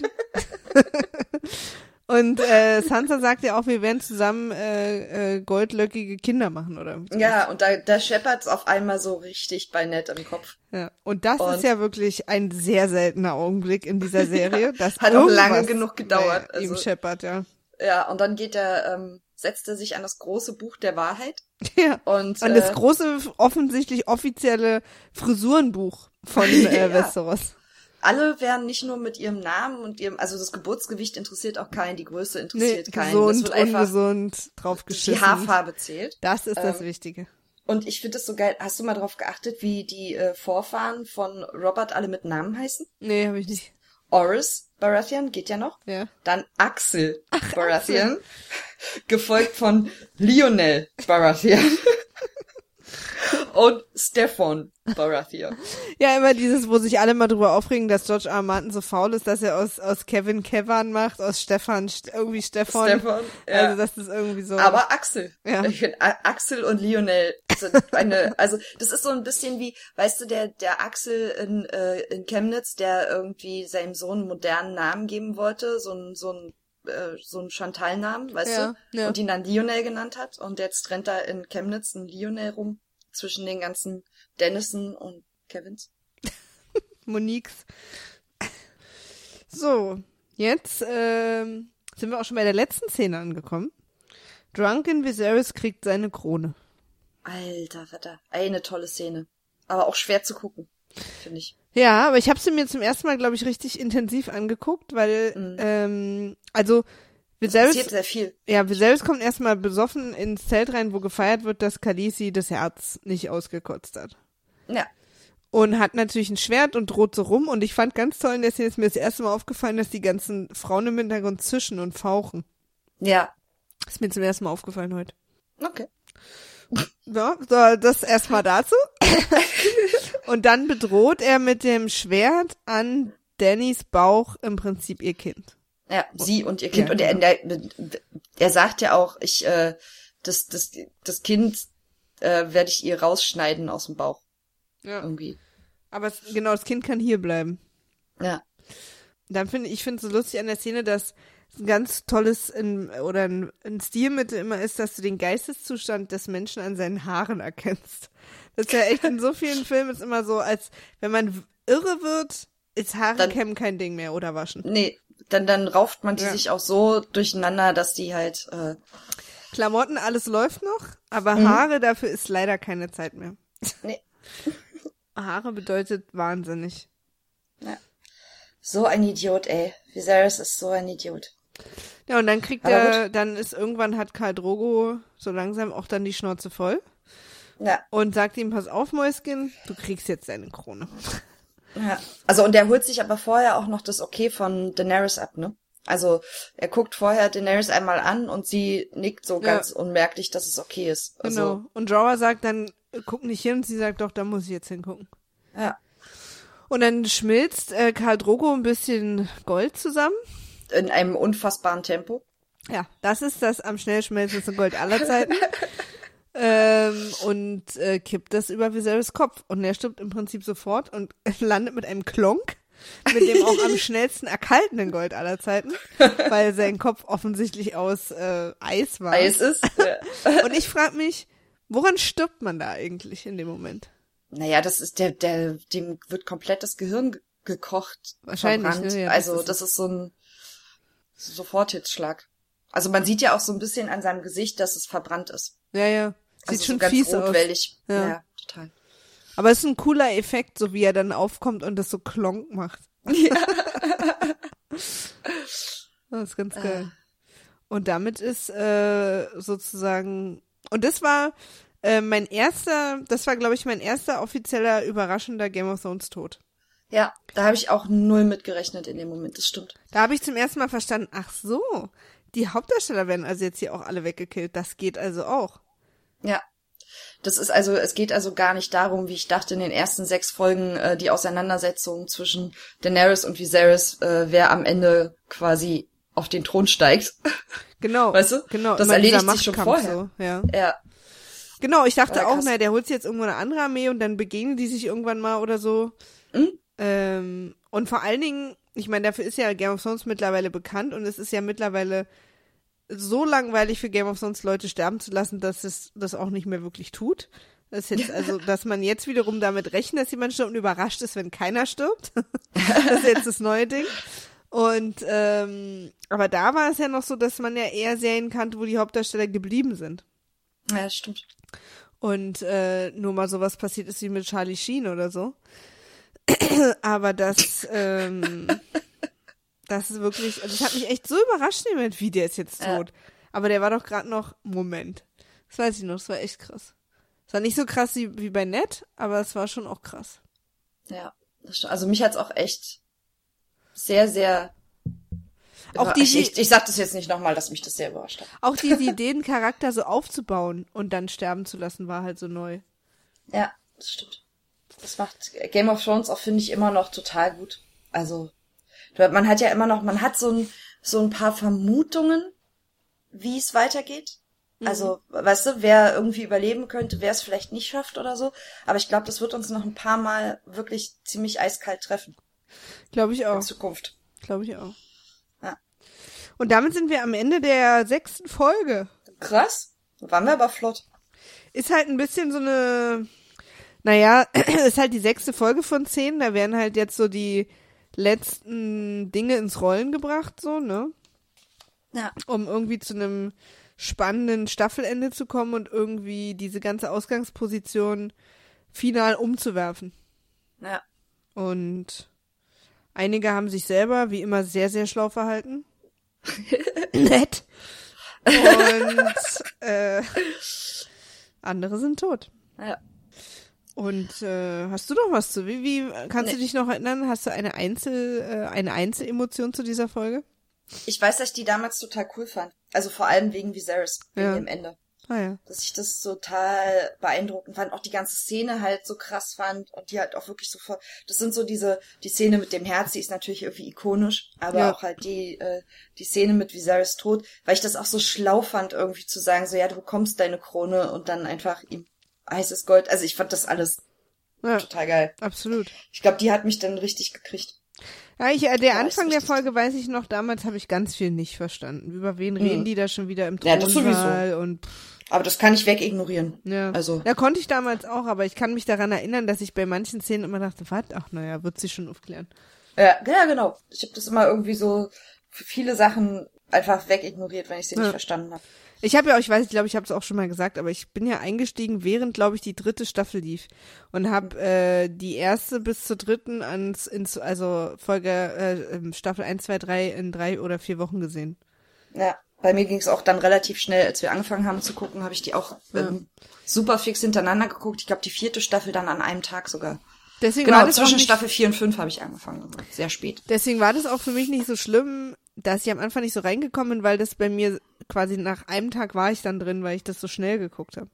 (laughs) Und äh, Sansa sagt ja auch, wir werden zusammen äh, äh, goldlöckige Kinder machen, oder? Ja, und da, da scheppert's auf einmal so richtig bei Ned im Kopf. Ja, und das und ist ja wirklich ein sehr seltener Augenblick in dieser Serie. (laughs) Das hat auch lange genug gedauert. Also, ihm scheppert, ja. Ja, und dann geht er, ähm, setzt er sich an das große Buch der Wahrheit. (laughs) Ja. Und an äh, das große, offensichtlich offizielle Frisurenbuch von (laughs) äh, ja. Westeros alle werden nicht nur mit ihrem Namen und ihrem, also das Geburtsgewicht interessiert auch keinen, die Größe interessiert nee, keinen. Gesund, das wird einfach ungesund draufgeschissen. Die Haarfarbe zählt. Das ist das ähm, Wichtige. Und ich finde das so geil. Hast du mal drauf geachtet, wie die äh, Vorfahren von Robert alle mit Namen heißen? Nee, habe ich nicht. Oris Baratheon geht ja noch. Ja. Dann Axel Ach, Baratheon, Axel. (laughs) gefolgt von Lionel Baratheon. (laughs) und Stefan Baratheon. (laughs) Ja, immer dieses, wo sich alle mal drüber aufregen, dass George R. Martin so faul ist, dass er aus, aus Kevin Kevan macht, aus Stefan irgendwie Stefan. Stefan, ja. Also das ist irgendwie so. Aber Axel. Ja. Ich find, Axel und Lionel sind eine, also das ist so ein bisschen wie, weißt du, der, der Axel in, äh, in Chemnitz, der irgendwie seinem Sohn einen modernen Namen geben wollte, so ein, so ein äh, so einen Chantal-Namen, weißt ja, du? Ja. Und ihn dann Lionel genannt hat. Und jetzt rennt da in Chemnitz ein Lionel rum zwischen den ganzen Dennison und Kevins. (laughs) Moniques. So, jetzt ähm, sind wir auch schon bei der letzten Szene angekommen. Drunken Viserys kriegt seine Krone. Alter Vetter, eine tolle Szene. Aber auch schwer zu gucken, finde ich. Ja, aber ich habe sie mir zum ersten Mal, glaube ich, richtig intensiv angeguckt, weil, mhm. ähm, also Viserys, passiert sehr viel. Ja, Viserys kommt erstmal besoffen ins Zelt rein, wo gefeiert wird, dass Khaleesi das Herz nicht ausgekotzt hat. Ja. und hat natürlich ein Schwert und droht so rum. Und ich fand ganz toll in der Szene, ist mir das erste Mal aufgefallen, dass die ganzen Frauen im Hintergrund zischen und fauchen. Ja. Ist mir zum ersten Mal aufgefallen heute. Okay. Ja, so, das erstmal dazu. (laughs) und dann bedroht er mit dem Schwert an Dannys Bauch im Prinzip ihr Kind. Ja, sie und ihr Kind. Ja, und er, genau. er, sagt ja auch, ich, äh, das, das, das Kind äh, werde ich ihr rausschneiden aus dem Bauch. Ja. Irgendwie. Aber es, genau, das Kind kann hier bleiben. Ja. Dann finde ich, finde es so lustig an der Szene, dass ein ganz tolles in, oder ein, ein Stilmittel immer ist, dass du den Geisteszustand des Menschen an seinen Haaren erkennst. Das ist ja echt in so vielen Filmen ist immer so, als wenn man irre wird, ist Haare kämmen kein Ding mehr oder waschen. Nee, dann, dann rauft man die ja. sich auch so durcheinander, dass die halt. Äh Klamotten, alles läuft noch, aber mhm. Haare, dafür ist leider keine Zeit mehr. Nee. (laughs) Haare bedeutet wahnsinnig. Ja. So ein Idiot, ey. Viserys ist so ein Idiot. Ja, und dann kriegt Aber er, gut. dann ist irgendwann hat Karl Drogo so langsam auch dann die Schnauze voll. Ja. Und sagt ihm, pass auf, Mäuschen, du kriegst jetzt deine Krone. Ja. Also, und er holt sich aber vorher auch noch das Okay von Daenerys ab, ne? Also, er guckt vorher Daenerys einmal an und sie nickt so ganz ja. unmerklich, dass es okay ist. Also, genau. Und Jorah sagt dann, guck nicht hin und sie sagt, doch, da muss ich jetzt hingucken. Ja. Und dann schmilzt äh, Karl Drogo ein bisschen Gold zusammen. In einem unfassbaren Tempo. Ja, das ist das am schnell schmelzendste Gold aller Zeiten. (laughs) ähm, und äh, kippt das über Viserys Kopf. Und er stirbt im Prinzip sofort und (laughs) landet mit einem Klonk, mit dem auch am schnellsten erkaltenden Gold aller Zeiten, weil sein Kopf offensichtlich aus äh, Eis war. Eis ist. Ja. (laughs) und ich frage mich, woran stirbt man da eigentlich in dem Moment? Naja, das ist der, der, dem wird komplett das Gehirn gekocht. Wahrscheinlich. Ne? Ja, also, das ist, das ist so ein Soforthitzschlag. Also man sieht ja auch so ein bisschen an seinem Gesicht, dass es verbrannt ist. Ja, ja. Sieht also schon so fies aus. Ja. ja, total. Aber es ist ein cooler Effekt, so wie er dann aufkommt und das so klonk macht. Ja. (laughs) das ist ganz geil. Und damit ist äh, sozusagen und das war äh, mein erster, das war, glaube ich, mein erster offizieller überraschender Game of Thrones Tod. Ja, da habe ich auch null mitgerechnet in dem Moment, das stimmt. Da habe ich zum ersten Mal verstanden, ach so, die Hauptdarsteller werden also jetzt hier auch alle weggekillt. Das geht also auch. Ja. Das ist also, es geht also gar nicht darum, wie ich dachte in den ersten sechs Folgen, äh, die Auseinandersetzung zwischen Daenerys und Viserys, äh, wer am Ende quasi auf den Thron steigt. (laughs) Genau. Weißt du? Genau. Das erledigt sich schon vorher. So, ja. ja. Genau, ich dachte auch, naja, der holt sich jetzt irgendwo eine andere Armee und dann begegnen die sich irgendwann mal oder so. Mhm. Ähm, und vor allen Dingen, ich meine, dafür ist ja Game of Thrones mittlerweile bekannt und es ist ja mittlerweile so langweilig für Game of Thrones Leute sterben zu lassen, dass es das auch nicht mehr wirklich tut. Das ist jetzt, (laughs) also, dass man jetzt wiederum damit rechnet, dass jemand stirbt und überrascht ist, wenn keiner stirbt. (laughs) das ist jetzt das neue Ding. Und ähm, aber da war es ja noch so, dass man ja eher Serien kannte, wo die Hauptdarsteller geblieben sind. Ja, das stimmt. Und äh, nur mal sowas passiert ist wie mit Charlie Sheen oder so. (clears throat) Aber das, ähm, das ist wirklich, also das hat mich echt so überrascht, Moment, wie der ist jetzt tot. Ja. Aber der war doch gerade noch, Moment. Das weiß ich noch, das war echt krass. Es war nicht so krass wie, wie bei Ned, aber es war schon auch krass. Ja, also mich hat's auch echt sehr, sehr auch die, ich, ich, ich sag das jetzt nicht nochmal, dass mich das sehr überrascht hat. Auch die, die (laughs) den Charakter so aufzubauen und dann sterben zu lassen, war halt so neu. Ja, das stimmt. Das macht Game of Thrones auch, finde ich, immer noch total gut. Also, man hat ja immer noch, man hat so ein, so ein paar Vermutungen, wie es weitergeht. Mhm. Also, weißt du, wer irgendwie überleben könnte, wer es vielleicht nicht schafft oder so. Aber ich glaube, das wird uns noch ein paar Mal wirklich ziemlich eiskalt treffen. Glaube ich auch. In Zukunft. Glaube ich auch. Und damit sind wir am Ende der sechsten Folge. Krass. Waren wir aber flott. Ist halt ein bisschen so eine, naja, (clears throat) ist halt die sechste Folge von zehn. Da werden halt jetzt so die letzten Dinge ins Rollen gebracht, so, ne? Ja. Um irgendwie zu einem spannenden Staffelende zu kommen und irgendwie diese ganze Ausgangsposition final umzuwerfen. Ja. Und einige haben sich selber, wie immer, sehr, sehr schlau verhalten. (laughs) Nett. (laughs) Und äh, andere sind tot. Ja. Und äh, hast du noch was zu? Wie, wie kannst nee. du dich noch erinnern? Hast du eine Einzel, äh, eine Einzelemotion zu dieser Folge? Ich weiß, dass ich die damals total cool fand. Also vor allem wegen Viserys, wegen ja. dem Ende. Ah, ja. Dass ich das total beeindruckend fand, auch die ganze Szene halt so krass fand und die halt auch wirklich so voll. Das sind so diese, die Szene mit dem Herz, die ist natürlich irgendwie ikonisch, aber ja. auch halt die, äh, die Szene mit Viserys Tod, weil ich das auch so schlau fand, irgendwie zu sagen, so ja, du bekommst deine Krone und dann einfach ihm heißes Gold. Also ich fand das alles ja, total geil. Absolut. Ich glaube, die hat mich dann richtig gekriegt. Ja, ich, äh, der ja, Anfang der Folge weiß ich noch, damals habe ich ganz viel nicht verstanden. Über wen mhm. reden die da schon wieder im Thronsaal ja, und pff. Aber das kann ich wegignorieren. Ja. Also. Ja, konnte ich damals auch, aber ich kann mich daran erinnern, dass ich bei manchen Szenen immer dachte, was? Ach, naja, wird sie schon aufklären. Ja, ja, genau. Ich habe das immer irgendwie so viele Sachen einfach wegignoriert, wenn ich sie ja. nicht verstanden habe. Ich habe ja auch, ich weiß, ich glaube, ich habe es auch schon mal gesagt, aber ich bin ja eingestiegen, während, glaube ich, die dritte Staffel lief und habe äh, die erste bis zur dritten ans, ins, also Folge äh, ähm, Staffel 1, 2, 3 in drei oder vier Wochen gesehen. Ja, bei mir ging es auch dann relativ schnell, als wir angefangen haben zu gucken, habe ich die auch ja. ähm, super fix hintereinander geguckt. Ich glaube, die vierte Staffel dann an einem Tag sogar. Deswegen genau, war das zwischen Staffel 4 und 5 habe ich angefangen, sehr spät. Deswegen war das auch für mich nicht so schlimm, dass ich am Anfang nicht so reingekommen bin, weil das bei mir quasi nach einem Tag war ich dann drin, weil ich das so schnell geguckt habe.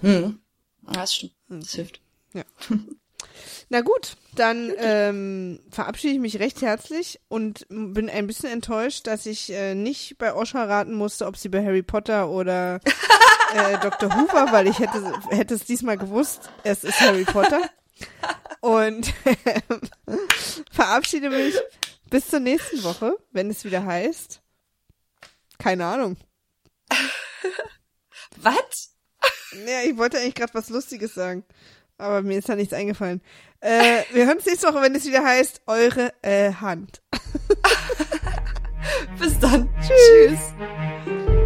Hm. Das stimmt. Das hilft. Ja. (laughs) Na gut, dann ähm, verabschiede ich mich recht herzlich und bin ein bisschen enttäuscht, dass ich äh, nicht bei Osha raten musste, ob sie bei Harry Potter oder (laughs) äh, Dr. Hoover, weil ich hätte, hätte es diesmal gewusst, es ist Harry Potter. Und äh, (laughs) verabschiede mich bis zur nächsten Woche, wenn es wieder heißt. Keine Ahnung. (laughs) Was? Ja, ich wollte eigentlich gerade was Lustiges sagen. Aber mir ist da nichts eingefallen. Äh, wir hören uns nächste Woche, wenn es wieder heißt, eure äh, Hand. (laughs) Bis dann. Tschüss. Tschüss.